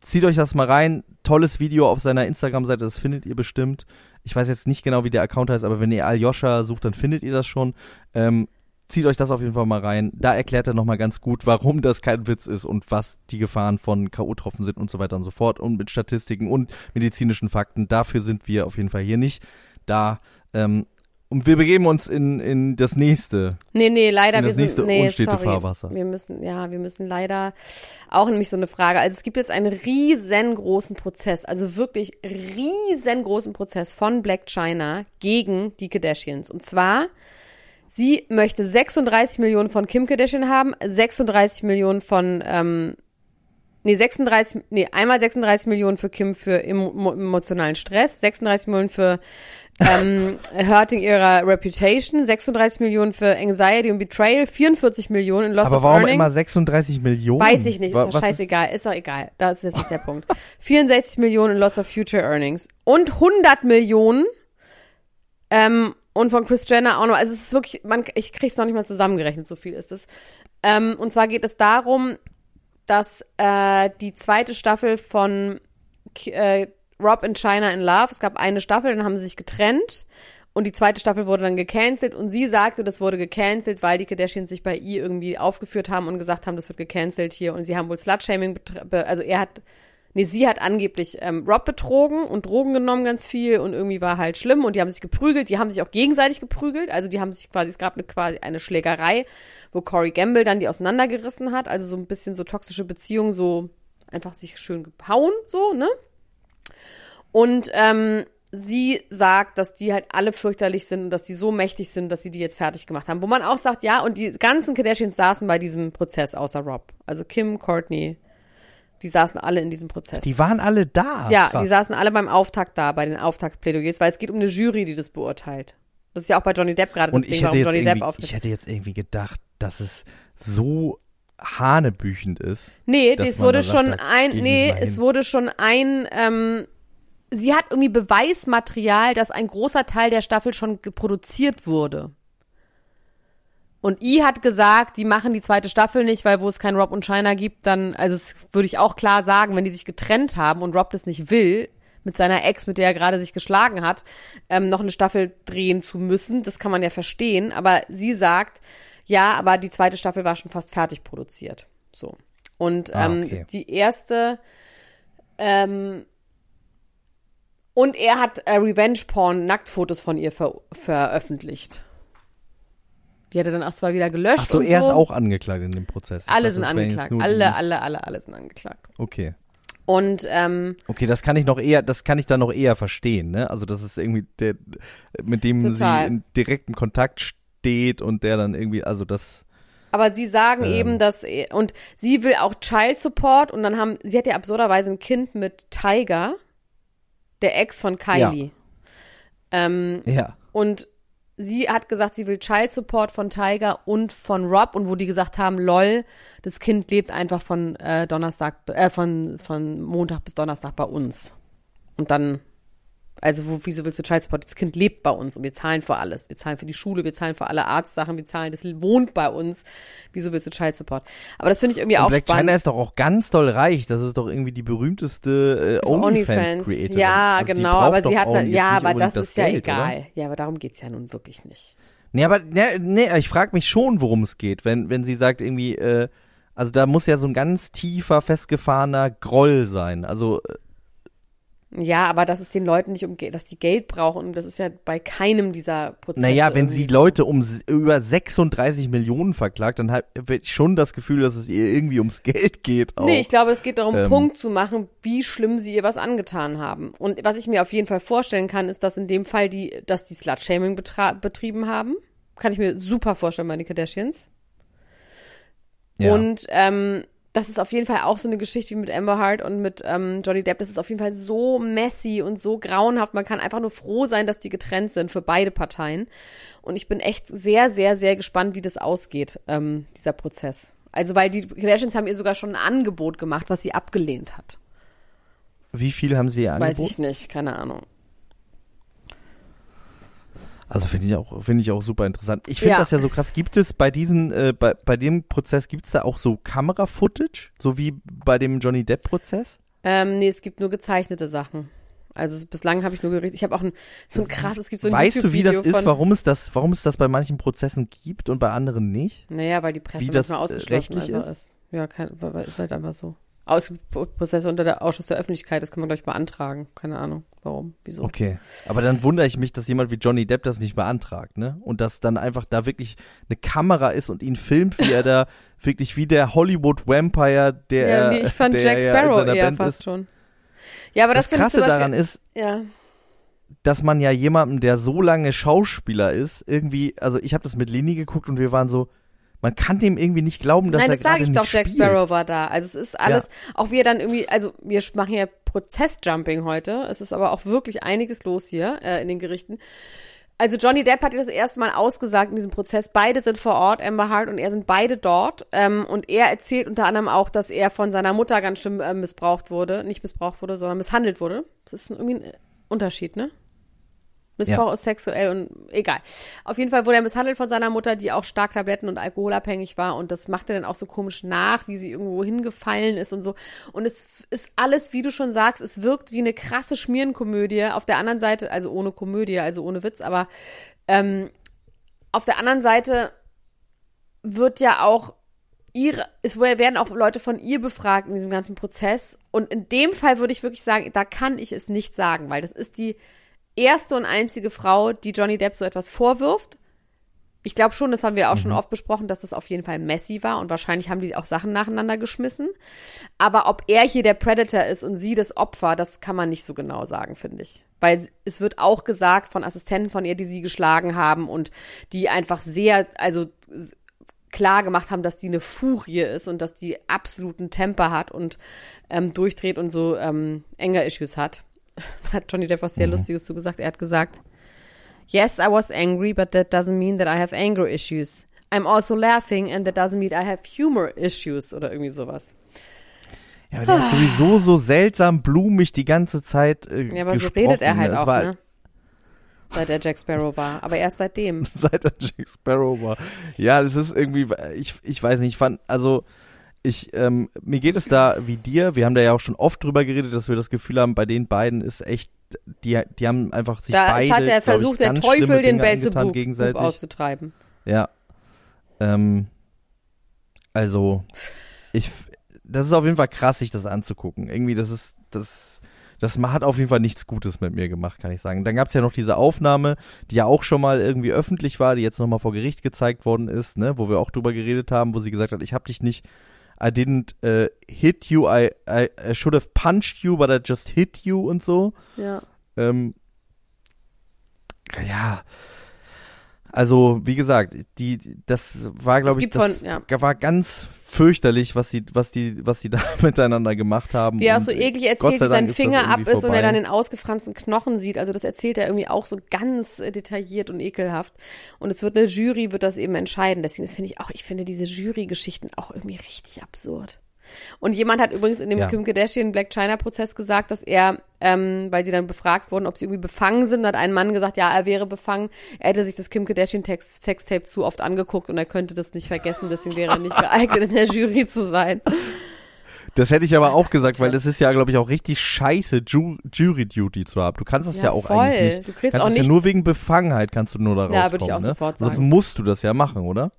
Zieht euch das mal rein. Tolles Video auf seiner Instagram-Seite, das findet ihr bestimmt. Ich weiß jetzt nicht genau, wie der Account heißt, aber wenn ihr Aljoscha sucht, dann findet ihr das schon. Ähm, zieht euch das auf jeden Fall mal rein. Da erklärt er nochmal ganz gut, warum das kein Witz ist und was die Gefahren von K.O.-Tropfen sind und so weiter und so fort und mit Statistiken und medizinischen Fakten. Dafür sind wir auf jeden Fall hier nicht da. Ähm, und wir begeben uns in, in das nächste. Nee, nee, leider, In wir das sind, nächste nee, unstete sorry. Fahrwasser. Wir müssen, ja, wir müssen leider auch nämlich so eine Frage. Also es gibt jetzt einen riesengroßen Prozess, also wirklich riesengroßen Prozess von Black China gegen die Kardashians. Und zwar, sie möchte 36 Millionen von Kim Kardashian haben, 36 Millionen von, ähm, nee, 36, nee, einmal 36 Millionen für Kim für emo emotionalen Stress, 36 Millionen für ähm, Hurting ihrer Reputation, 36 Millionen für Anxiety und Betrayal, 44 Millionen in Loss Aber of warum Earnings. immer 36 Millionen? Weiß ich nicht, ist doch scheißegal, ist doch egal. Das ist jetzt nicht der Punkt. 64 Millionen in Loss of Future Earnings und 100 Millionen ähm, und von Chris Jenner auch noch. Also es ist wirklich, man, ich krieg's noch nicht mal zusammengerechnet, so viel ist es. Ähm, und zwar geht es darum, dass äh, die zweite Staffel von äh, Rob and China in Love, es gab eine Staffel, dann haben sie sich getrennt und die zweite Staffel wurde dann gecancelt und sie sagte, das wurde gecancelt, weil die Kardashians sich bei ihr irgendwie aufgeführt haben und gesagt haben, das wird gecancelt hier und sie haben wohl Slutshaming, also er hat, nee, sie hat angeblich ähm, Rob betrogen und Drogen genommen ganz viel und irgendwie war halt schlimm und die haben sich geprügelt, die haben sich auch gegenseitig geprügelt, also die haben sich quasi, es gab eine, quasi eine Schlägerei, wo Corey Gamble dann die auseinandergerissen hat, also so ein bisschen so toxische Beziehungen, so einfach sich schön gehauen, so, ne? Und ähm, sie sagt, dass die halt alle fürchterlich sind und dass die so mächtig sind, dass sie die jetzt fertig gemacht haben. Wo man auch sagt, ja, und die ganzen Kardashians saßen bei diesem Prozess, außer Rob. Also Kim, Courtney, die saßen alle in diesem Prozess. Die waren alle da. ja, Krass. die saßen alle beim Auftakt da, bei den Auftaktplädoyers, weil es geht um eine Jury, die das beurteilt. Das ist ja auch bei Johnny Depp gerade das Und Ding, ich hätte, warum jetzt Johnny Depp irgendwie, auftritt. ich hätte jetzt irgendwie gedacht, dass es so hanebüchend ist. Nee, man wurde sagt, schon ein, nee, es wurde schon ein, ähm, sie hat irgendwie Beweismaterial, dass ein großer Teil der Staffel schon produziert wurde. Und I hat gesagt, die machen die zweite Staffel nicht, weil wo es kein Rob und China gibt, dann, also das würde ich auch klar sagen, wenn die sich getrennt haben und Rob das nicht will, mit seiner Ex, mit der er gerade sich geschlagen hat, ähm, noch eine Staffel drehen zu müssen, das kann man ja verstehen. Aber sie sagt, ja, aber die zweite Staffel war schon fast fertig produziert. So. Und Ah, ähm, okay. die erste, ähm, und er hat äh, Revenge Porn Nacktfotos von ihr ver veröffentlicht. Die hat er dann auch zwar wieder gelöscht. Ach so, und er so. ist auch angeklagt in dem Prozess. Alle sind das jetzt angeklagt. Alle, alle, alle, alle sind angeklagt. Okay. Und ähm, Okay, das kann ich noch eher, das kann ich dann noch eher verstehen, ne? Also das ist irgendwie der, mit dem Total. sie in direktem Kontakt steht und der dann irgendwie, also das. Aber sie sagen Ähm. eben, dass er- und sie will auch Child Support und dann haben sie hat ja absurderweise ein Kind mit Tiger, der Ex von Kylie. Ähm, Ja. und sie hat gesagt, sie will Child Support von Tiger und von Rob und wo die gesagt haben, lol, das Kind lebt einfach von äh, Donnerstag, äh, von von Montag bis Donnerstag bei uns. Und dann also wo, wieso willst du Child Support? Das Kind lebt bei uns und wir zahlen für alles. Wir zahlen für die Schule, wir zahlen für alle Arztsachen, wir zahlen, das wohnt bei uns. Wieso willst du Child Support? Aber das finde ich irgendwie Und auch Black spannend. China ist doch auch ganz doll reich. Das ist doch irgendwie die berühmteste äh, OnlyFans-Creatorin. Ja, also genau, aber sie hat, jetzt ja, aber unbedingt das ist ja Geld, egal. Oder? Ja, aber darum geht's ja nun wirklich nicht. Nee, aber nee, nee, ich frage mich schon, worum es geht, wenn, wenn sie sagt irgendwie, äh, also da muss ja so ein ganz tiefer, festgefahrener Groll sein. Also äh, Ja, aber dass es den Leuten nicht um, dass die Geld brauchen, das ist ja bei keinem dieser Prozesse. Naja, wenn sie so. Leute um über 36 Millionen verklagt, dann habe ich schon das Gefühl, dass es ihr irgendwie ums Geld geht. Auch. Nee, ich glaube, es geht darum, Ähm. Punkt zu machen, wie schlimm sie ihr was angetan haben. Und was ich mir auf jeden Fall vorstellen kann, ist, dass in dem Fall die, dass die Slut-Shaming betrieben haben. Kann ich mir super vorstellen bei den Kardashians. ja. Und ähm, das ist auf jeden Fall auch so eine Geschichte wie mit Amber Hart und mit ähm, Johnny Depp. Das ist auf jeden Fall so messy und so grauenhaft. Man kann einfach nur froh sein, dass die getrennt sind für beide Parteien. Und ich bin echt sehr, sehr, sehr gespannt, wie das ausgeht, ähm, dieser Prozess. Also, weil die Kardashians haben ihr sogar schon ein Angebot gemacht, was sie abgelehnt hat. Wie viel haben sie ihr Weiß angeboten? ich nicht, keine Ahnung. Also finde ich auch, finde ich auch super interessant. Ich finde Ja. das ja so krass. Gibt es bei diesen, äh, bei, bei dem Prozess, gibt es da auch so Kamera-Footage? So wie bei dem Johnny Depp-Prozess? Ähm, nee, es gibt nur gezeichnete Sachen. Also bislang habe ich nur gerichtet. Ich habe auch ein so ein krass, es gibt so ein Weißt du, wie das ist, warum es das, warum es das bei manchen Prozessen gibt und bei anderen nicht? Naja, weil die Presse wie das, manchmal äh, ausgeschlossen rechtlich einfach ist? ist. Ja, kein, ist halt einfach so. Ausprozesse unter der Ausschuss der Öffentlichkeit, das kann man, glaube ich, beantragen. Keine Ahnung, warum, wieso. Okay. Aber dann wundere ich mich, dass jemand wie Johnny Depp das nicht beantragt, ne? Und dass dann einfach da wirklich eine Kamera ist und ihn filmt, wie er da wirklich wie der Hollywood Vampire, der ja, nee, ich fand Jack Sparrow eher Band fast ist. schon. Ja, aber das, Das Krasse Beispiel, daran ist, ja. dass man ja jemandem, der so lange Schauspieler ist, irgendwie, also ich habe das mit Lini geguckt und wir waren so, man kann dem irgendwie nicht glauben, dass Nein, er das sage gerade ich doch, Jack. Sparrow war da. Also es ist alles, auch wie er dann irgendwie, also wir machen ja Prozessjumping heute. Es ist aber auch wirklich einiges los hier äh, in den Gerichten. Also Johnny Depp hat ja das erste Mal ausgesagt in diesem Prozess. Beide sind vor Ort, Amber Hart und er sind beide dort. Ähm, und er erzählt unter anderem auch, dass er von seiner Mutter ganz schlimm äh, missbraucht wurde. Nicht missbraucht wurde, sondern misshandelt wurde. Das ist irgendwie ein Unterschied, ne? Missbrauch ist sexuell und egal. Auf jeden Fall wurde er misshandelt von seiner Mutter, die auch stark Tabletten- und alkoholabhängig war. Und das macht er dann auch so komisch nach, wie sie irgendwo hingefallen ist und so. Und es ist alles, wie du schon sagst, es wirkt wie eine krasse Schmierenkomödie. Auf der anderen Seite, also ohne Komödie, also ohne Witz, aber ähm, auf der anderen Seite wird ja auch ihre, es werden auch Leute von ihr befragt in diesem ganzen Prozess. Und in dem Fall würde ich wirklich sagen, da kann ich es nicht sagen, weil das ist die erste und einzige Frau, die Johnny Depp so etwas vorwirft. Ich glaube schon, das haben wir auch schon oft besprochen, dass das auf jeden Fall messy war und wahrscheinlich haben die auch Sachen nacheinander geschmissen. Aber ob er hier der Predator ist und sie das Opfer, das kann man nicht so genau sagen, finde ich. Weil es wird auch gesagt von Assistenten von ihr, die sie geschlagen haben und die einfach sehr, also klar gemacht haben, dass die eine Furie ist und dass die absoluten Temper hat und ähm, durchdreht und so ähm, Anger-Issues hat. Hat Johnny Depp was sehr Lustiges zu gesagt. Er hat gesagt, Yes, I was angry, but that doesn't mean that I have anger issues. I'm also laughing and that doesn't mean I have humor issues oder irgendwie sowas. Ja, aber der hat sowieso so seltsam blumig die ganze Zeit äh, Ja, aber so gesprochen. redet er halt Es auch, war, ne? Seit er Jack Sparrow war. Aber erst seitdem. Seit er Jack Sparrow war. Ja, das ist irgendwie, ich, ich weiß nicht, ich fand, also ich, ähm, mir geht es da wie dir, wir haben da ja auch schon oft drüber geredet, dass wir das Gefühl haben, bei den beiden ist echt, die, die haben einfach sich Da beide, es hat er glaub ich, versucht, der Teufel den Belzebub auszutreiben. Ja. Ähm, also, ich, das ist auf jeden Fall krass, sich das anzugucken. Irgendwie, das ist, das, das hat auf jeden Fall nichts Gutes mit mir gemacht, kann ich sagen. Dann gab's ja noch diese Aufnahme, die ja auch schon mal irgendwie öffentlich war, die jetzt nochmal vor Gericht gezeigt worden ist, ne, wo wir auch drüber geredet haben, wo sie gesagt hat, ich hab dich nicht, I didn't uh, hit you, I, I, I should have punched you, but I just hit you und so. Ja. Ähm, ja. Also, wie gesagt, die, das war, glaube ich, das von- ja. war ganz fürchterlich, was die, was die, was die da miteinander gemacht haben. Wie er auch so eklig erzählt, wie sein Finger ab ist und er dann den ausgefransten Knochen sieht. Also das erzählt er irgendwie auch so ganz äh, detailliert und ekelhaft. Und es wird eine Jury, wird das eben entscheiden. Deswegen das finde ich auch, ich finde diese Jury-Geschichten auch irgendwie richtig absurd. Und jemand hat übrigens in dem Ja. Kim Kardashian Black China Prozess gesagt, dass er, ähm, weil sie dann befragt wurden, ob sie irgendwie befangen sind, hat ein Mann gesagt, ja, er wäre befangen. Er hätte sich das Kim Kardashian Text Sextape zu oft angeguckt und er könnte das nicht vergessen, deswegen wäre er nicht geeignet, in der Jury zu sein. Das hätte ich aber auch gesagt, weil es ist ja, glaube ich, auch richtig scheiße, Ju Jury Duty zu haben. Du kannst das ja, Ja, auch voll. eigentlich nicht. Du kriegst kannst auch nicht- ja nur wegen Befangenheit kannst du nur da Ja, rauskommen. würde ich auch ne? sofort Sonst sagen. musst du das ja machen, oder?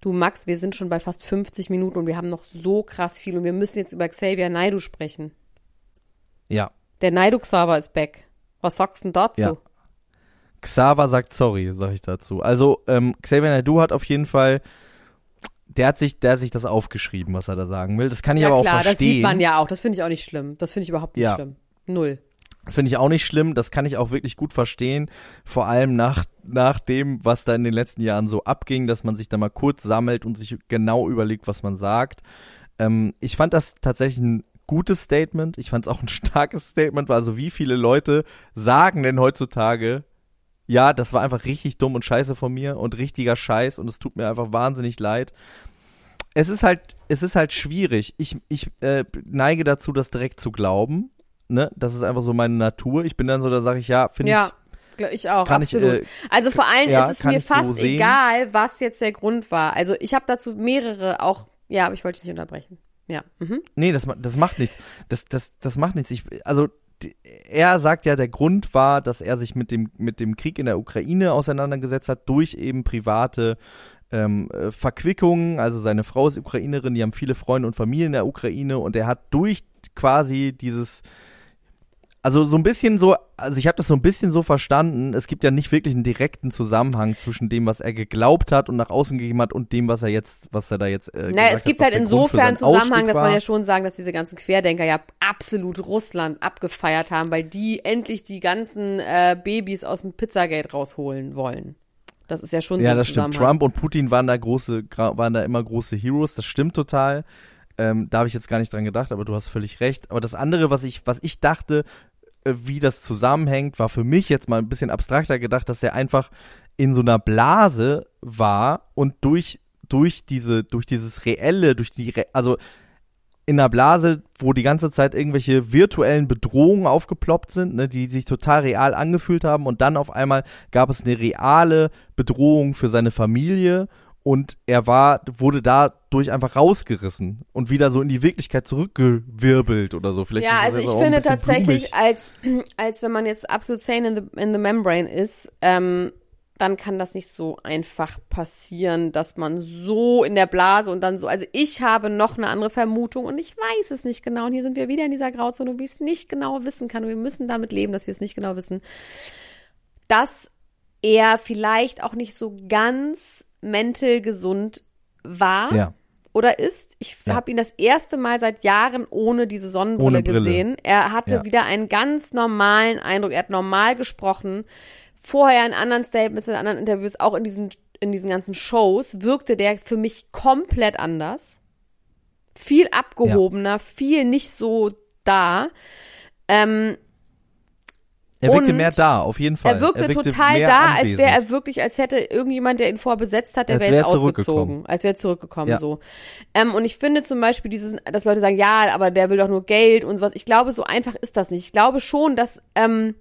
Du Max, wir sind schon bei fast 50 Minuten und wir haben noch so krass viel und wir müssen jetzt über Xavier Naidu sprechen. Ja. Der Naidu-Xaver ist back. Was sagst du denn dazu? Ja. Xaver sagt sorry, sag ich dazu. Also, ähm, Xavier Naidoo hat auf jeden Fall, der hat sich, der hat sich das aufgeschrieben, was er da sagen will. Das kann ich Ja, aber auch klar, verstehen. das sieht man ja auch. Das finde ich auch nicht schlimm. Das finde ich überhaupt nicht Ja. schlimm. Null. Das finde ich auch nicht schlimm, das kann ich auch wirklich gut verstehen. Vor allem nach, nach dem, was da in den letzten Jahren so abging, dass man sich da mal kurz sammelt und sich genau überlegt, was man sagt. Ähm, ich fand das tatsächlich ein gutes Statement. Ich fand es auch ein starkes Statement, weil also wie viele Leute sagen denn heutzutage, ja, das war einfach richtig dumm und scheiße von mir und richtiger Scheiß und es tut mir einfach wahnsinnig leid. es ist halt, es ist halt schwierig. Ich, ich äh, neige dazu, das direkt zu glauben. Ne? Das ist einfach so meine Natur. Ich bin dann so, da sage ich, ja, finde Ja, gl- ich auch, Kann ich, absolut. äh, also vor allem ja, ist es mir ich so fast sehen. egal, was jetzt der Grund war. Also ich habe dazu mehrere auch, ja, aber ich wollte dich nicht unterbrechen. Ja. Mhm. ich, nee, das, das macht nichts. Das, das, das macht nichts. Ich, also, er sagt ja, der Grund war, dass er sich mit dem, mit dem Krieg in der Ukraine auseinandergesetzt hat, durch eben private ähm, äh, Verquickungen. Also seine Frau ist Ukrainerin, die haben viele Freunde und Familie in der Ukraine und er hat durch quasi dieses also so ein bisschen so, also ich habe das so ein bisschen so verstanden, es gibt ja nicht wirklich einen direkten Zusammenhang zwischen dem, was er geglaubt hat und nach außen gegeben hat und dem, was er jetzt, was er da jetzt äh, Naja, es gibt hat, halt insofern Zusammenhang, dass man ja schon sagen, dass diese ganzen Querdenker ja absolut Russland abgefeiert haben, weil die endlich die ganzen äh, Babys aus dem Pizzagate rausholen wollen. Das ist ja schon so Ja, das stimmt. Trump und Putin waren da große, waren da immer große Heroes. Das stimmt total. Ähm, da habe ich jetzt gar nicht dran gedacht, aber du hast völlig recht. Aber das andere, was ich, was ich dachte, wie das zusammenhängt, war für mich jetzt mal ein bisschen abstrakter gedacht, dass er einfach in so einer Blase war und durch durch diese durch dieses reelle, durch die Re also in einer Blase, wo die ganze Zeit irgendwelche virtuellen Bedrohungen aufgeploppt sind, ne, die sich total real angefühlt haben und dann auf einmal gab es eine reale Bedrohung für seine Familie und er war, wurde dadurch einfach rausgerissen und wieder so in die Wirklichkeit zurückgewirbelt oder so. Vielleicht Ja, also ich finde tatsächlich, blumig. als, als wenn man jetzt absolut sane in the, in the membrane ist, ähm, dann kann das nicht so einfach passieren, dass man so in der Blase und dann so, also ich habe noch eine andere Vermutung und ich weiß es nicht genau und hier sind wir wieder in dieser Grauzone, wo ich es nicht genau wissen kann und wir müssen damit leben, dass wir es nicht genau wissen, dass er vielleicht auch nicht so ganz mental gesund war Ja. oder ist. Ich Ja. habe ihn das erste Mal seit Jahren ohne diese Sonnenbrille Ohne gesehen. Er hatte Ja. wieder einen ganz normalen Eindruck. Er hat normal gesprochen. Vorher in anderen Statements, in anderen Interviews, auch in diesen, in diesen ganzen Shows, wirkte der für mich komplett anders. Viel abgehobener, viel nicht so da. Ähm, Er wirkte und mehr da, auf jeden Fall. er wirkte, total mehr da, als anwesend. wäre er wirklich, als hätte irgendjemand, der ihn vorher besetzt hat, der Als wäre wär jetzt er ausgezogen. Als wäre er zurückgekommen, Ja. so. Ähm, und ich finde zum Beispiel dieses, dass Leute sagen, ja, aber der will doch nur Geld und sowas. Ich glaube, so einfach ist das nicht. Ich glaube schon, dass, ähm,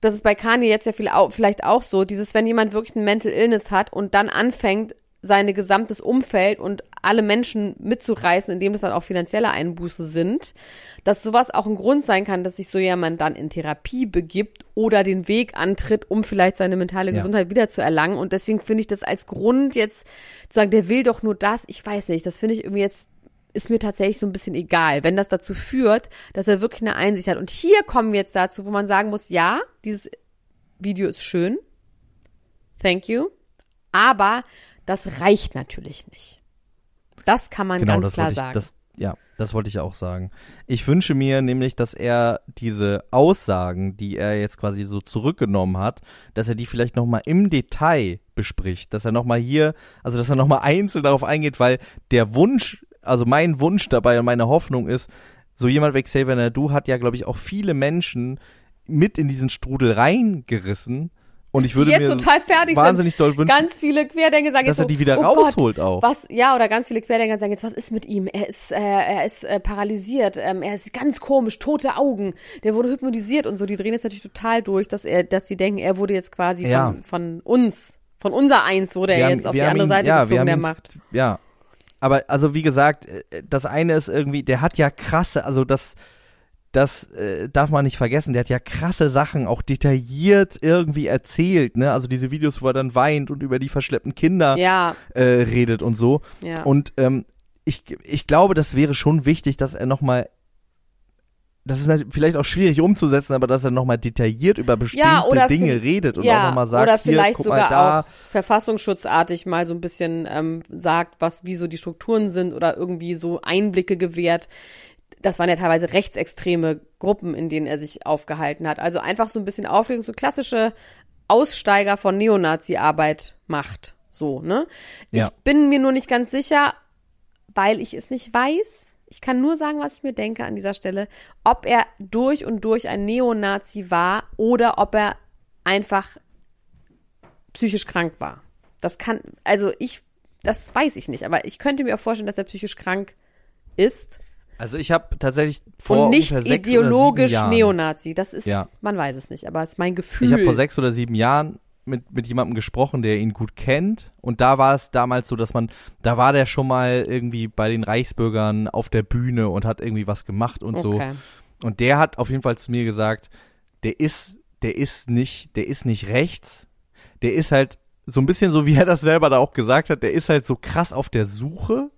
das ist bei Kanye jetzt ja viel, vielleicht auch so, dieses, wenn jemand wirklich ein Mental Illness hat und dann anfängt, sein gesamtes Umfeld und alle Menschen mitzureißen, indem das dann auch finanzielle Einbuße sind, dass sowas auch ein Grund sein kann, dass sich so jemand dann in Therapie begibt oder den Weg antritt, um vielleicht seine mentale Ja. Gesundheit wieder zu erlangen. Und deswegen finde ich das als Grund jetzt zu sagen, der will doch nur das, ich weiß nicht, das finde ich irgendwie jetzt ist mir tatsächlich so ein bisschen egal, wenn das dazu führt, dass er wirklich eine Einsicht hat. Und hier kommen wir jetzt dazu, wo man sagen muss, ja, dieses Video ist schön. Thank you. Aber das reicht natürlich nicht. Das kann man genau, ganz das klar ich, sagen. Das, ja, das wollte ich auch sagen. Ich wünsche mir nämlich, dass er diese Aussagen, die er jetzt quasi so zurückgenommen hat, dass er die vielleicht noch mal im Detail bespricht, dass er noch mal hier, also dass er noch mal einzeln darauf eingeht, weil der Wunsch, also mein Wunsch dabei und meine Hoffnung ist, so jemand wie Xavier Nadu hat ja, glaube ich, auch viele Menschen mit in diesen Strudel reingerissen. Und ich würde die jetzt mir total fertig wahnsinnig doll wünschen, Ganz viele Querdenker sagen dass jetzt er so, die wieder oh rausholt Gott, auch. Was, ja, oder ganz viele Querdenker sagen jetzt, was ist mit ihm? Er ist, äh, er ist äh, paralysiert, ähm, er ist ganz komisch, tote Augen, der wurde hypnotisiert und so. Die drehen jetzt natürlich total durch, dass er, dass sie denken, er wurde jetzt quasi Ja. von, von uns, von unser Eins wurde er Wir haben- jetzt auf die andere ihn- Seite ja, wir gezogen, haben der Macht. Ja. Aber also wie gesagt, äh, das eine ist irgendwie, der hat ja krasse, also das, das äh, darf man nicht vergessen, der hat ja krasse Sachen auch detailliert irgendwie erzählt, ne? Also diese Videos, wo er dann weint und über die verschleppten Kinder Ja, äh, redet und so. ja. Und ähm, ich, ich glaube, das wäre schon wichtig, dass er nochmal das ist vielleicht auch schwierig umzusetzen, aber dass er nochmal detailliert über bestimmte Ja, Dinge redet und ja, auch nochmal sagt, oder hier, vielleicht guck sogar da, auch verfassungsschutzartig mal so ein bisschen ähm, sagt, was wie so die Strukturen sind oder irgendwie so Einblicke gewährt. Das waren ja teilweise rechtsextreme Gruppen, in denen er sich aufgehalten hat. Also einfach so ein bisschen Aufklärung, so klassische Aussteiger von Neonazi-Arbeit macht. So, ne? Ja. Ich bin mir nur nicht ganz sicher, weil ich es nicht weiß. Ich kann nur sagen, was ich mir denke an dieser Stelle, ob er durch und durch ein Neonazi war oder ob er einfach psychisch krank war. Das kann, also ich das weiß ich nicht. Aber ich könnte mir auch vorstellen, dass er psychisch krank ist Also ich habe tatsächlich vor und nicht ideologisch Neonazi. Das ist, Ja. man weiß es nicht, aber es ist mein Gefühl. Ich habe vor sechs oder sieben Jahren mit, mit jemandem gesprochen, der ihn gut kennt. Und da war es damals so, dass man, da war der schon mal irgendwie bei den Reichsbürgern auf der Bühne und hat irgendwie was gemacht und so. Okay. Und der hat auf jeden Fall zu mir gesagt, der ist, der ist nicht, der ist nicht rechts. Der ist halt so ein bisschen so, wie er das selber da auch gesagt hat, der ist halt so krass auf der Suche.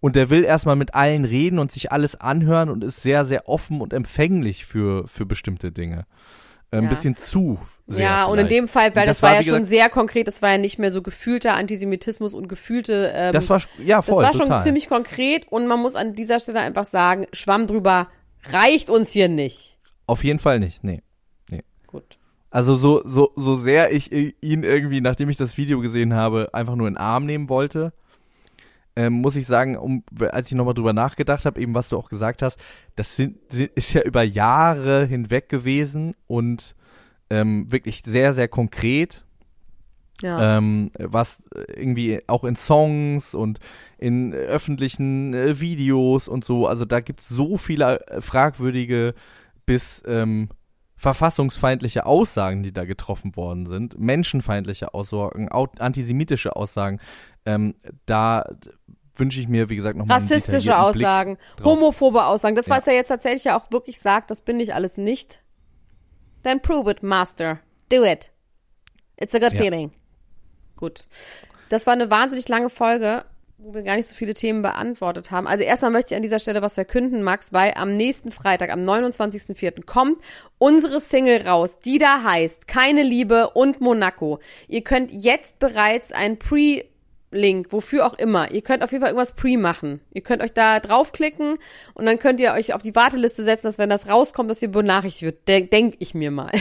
Und der will erstmal mit allen reden und sich alles anhören und ist sehr, sehr offen und empfänglich für, für bestimmte Dinge. Äh, Ein Ja. bisschen zu sehr. ja, und in vielleicht. dem Fall, weil Und das, war, ja schon sehr konkret, das war ja nicht mehr so gefühlter Antisemitismus und gefühlte. Ähm, Das war, ja, voll, das war total. schon ziemlich konkret und man muss an dieser Stelle einfach sagen, Schwamm drüber reicht uns hier nicht. Auf jeden Fall nicht, nee. Gut. Also so, so, so sehr ich ihn irgendwie, nachdem ich das Video gesehen habe, einfach nur in den Arm nehmen wollte, ähm, muss ich sagen, um, als ich nochmal drüber nachgedacht habe, eben was du auch gesagt hast, das sind, ist ja über Jahre hinweg gewesen und ähm, wirklich sehr, sehr konkret, Ja. ähm, was irgendwie auch in Songs und in öffentlichen äh, Videos und so, also da gibt's so viele äh, fragwürdige bis ähm, verfassungsfeindliche Aussagen, die da getroffen worden sind, menschenfeindliche Aussagen, au- antisemitische Aussagen, ähm, da wünsche ich mir, wie gesagt, nochmal Rassistische Aussagen, homophobe Aussagen. Das, Ja. was er jetzt tatsächlich ja auch wirklich sagt, das bin ich alles nicht. Then prove it, Master. Do it. It's a good Ja. feeling. Gut. Das war eine wahnsinnig lange Folge, wo wir gar nicht so viele Themen beantwortet haben. Also erstmal möchte ich an dieser Stelle was verkünden, Max, weil am nächsten Freitag, am 29.04. kommt unsere Single raus, die da heißt Keine Liebe und Monaco. Ihr könnt jetzt bereits ein Pre- Link, wofür auch immer. Ihr könnt auf jeden Fall irgendwas pre machen. Ihr könnt euch da draufklicken und dann könnt ihr euch auf die Warteliste setzen, dass wenn das rauskommt, dass ihr benachrichtigt wird. Denk, denk ich mir mal.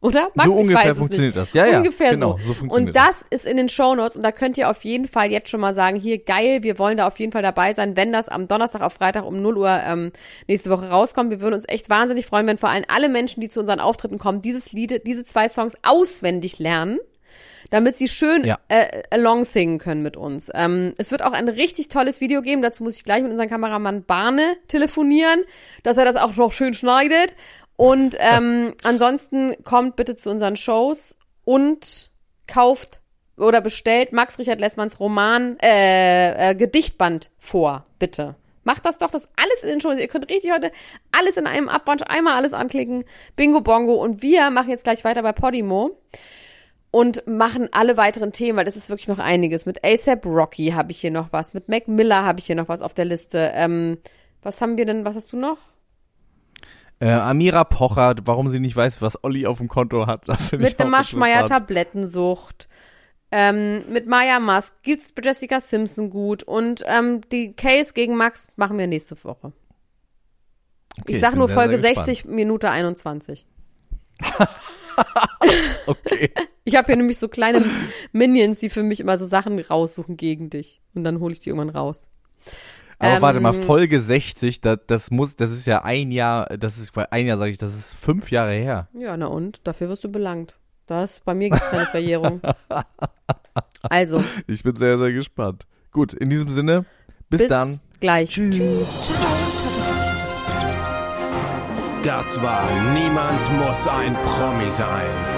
Oder? Max, So ungefähr funktioniert das. Ja, ja, Ungefähr genau, so. so funktioniert und das ist in den Shownotes und da könnt ihr auf jeden Fall jetzt schon mal sagen, hier geil, wir wollen da auf jeden Fall dabei sein, wenn das am Donnerstag auf Freitag um 0 Uhr ähm, nächste Woche rauskommt. Wir würden uns echt wahnsinnig freuen, wenn vor allem alle Menschen, die zu unseren Auftritten kommen, dieses Lied, diese zwei Songs auswendig lernen damit sie schön Ja. äh, along singen können mit uns. Ähm, es wird auch ein richtig tolles Video geben. Dazu muss ich gleich mit unserem Kameramann Barne telefonieren, dass er das auch noch schön schneidet. Und ähm, ansonsten kommt bitte zu unseren Shows und kauft oder bestellt Max Richard Lessmanns Roman äh, äh, Gedichtband vor, bitte. Macht das doch, das alles in den Shows. Ihr könnt richtig heute alles in einem Abwasch, einmal alles anklicken. Bingo Bongo. Und wir machen jetzt gleich weiter bei Podimo und machen alle weiteren Themen, weil das ist wirklich noch einiges. Mit ASAP Rocky habe ich hier noch was, mit Mac Miller habe ich hier noch was auf der Liste. Ähm, was haben wir denn, was hast du noch? Äh, Amira Pocher, warum sie nicht weiß, was Olli auf dem Konto hat. Mit dem auch Maschmeyer interessant. Tablettensucht. Ähm, mit Maya Musk gibt's Jessica Simpson gut und ähm, die Case gegen Max machen wir nächste Woche. Okay, ich sag nur Folge sehr gespannt. 60, Minute 21. Okay. Ich habe hier nämlich so kleine Minions, die für mich immer so Sachen raussuchen gegen dich. Und dann hole ich die irgendwann raus. Aber Ähm, warte mal, Folge 60, das, das muss, das ist ja ein Jahr, das ist, ein Jahr sage ich, das ist fünf Jahre her. Ja, na und? Dafür wirst du belangt. Das, bei mir gibt's keine Verjährung. Also, Ich bin sehr, sehr gespannt. Gut, in diesem Sinne, bis, bis dann. gleich. Tschüss. Das war Niemand muss ein Promi sein.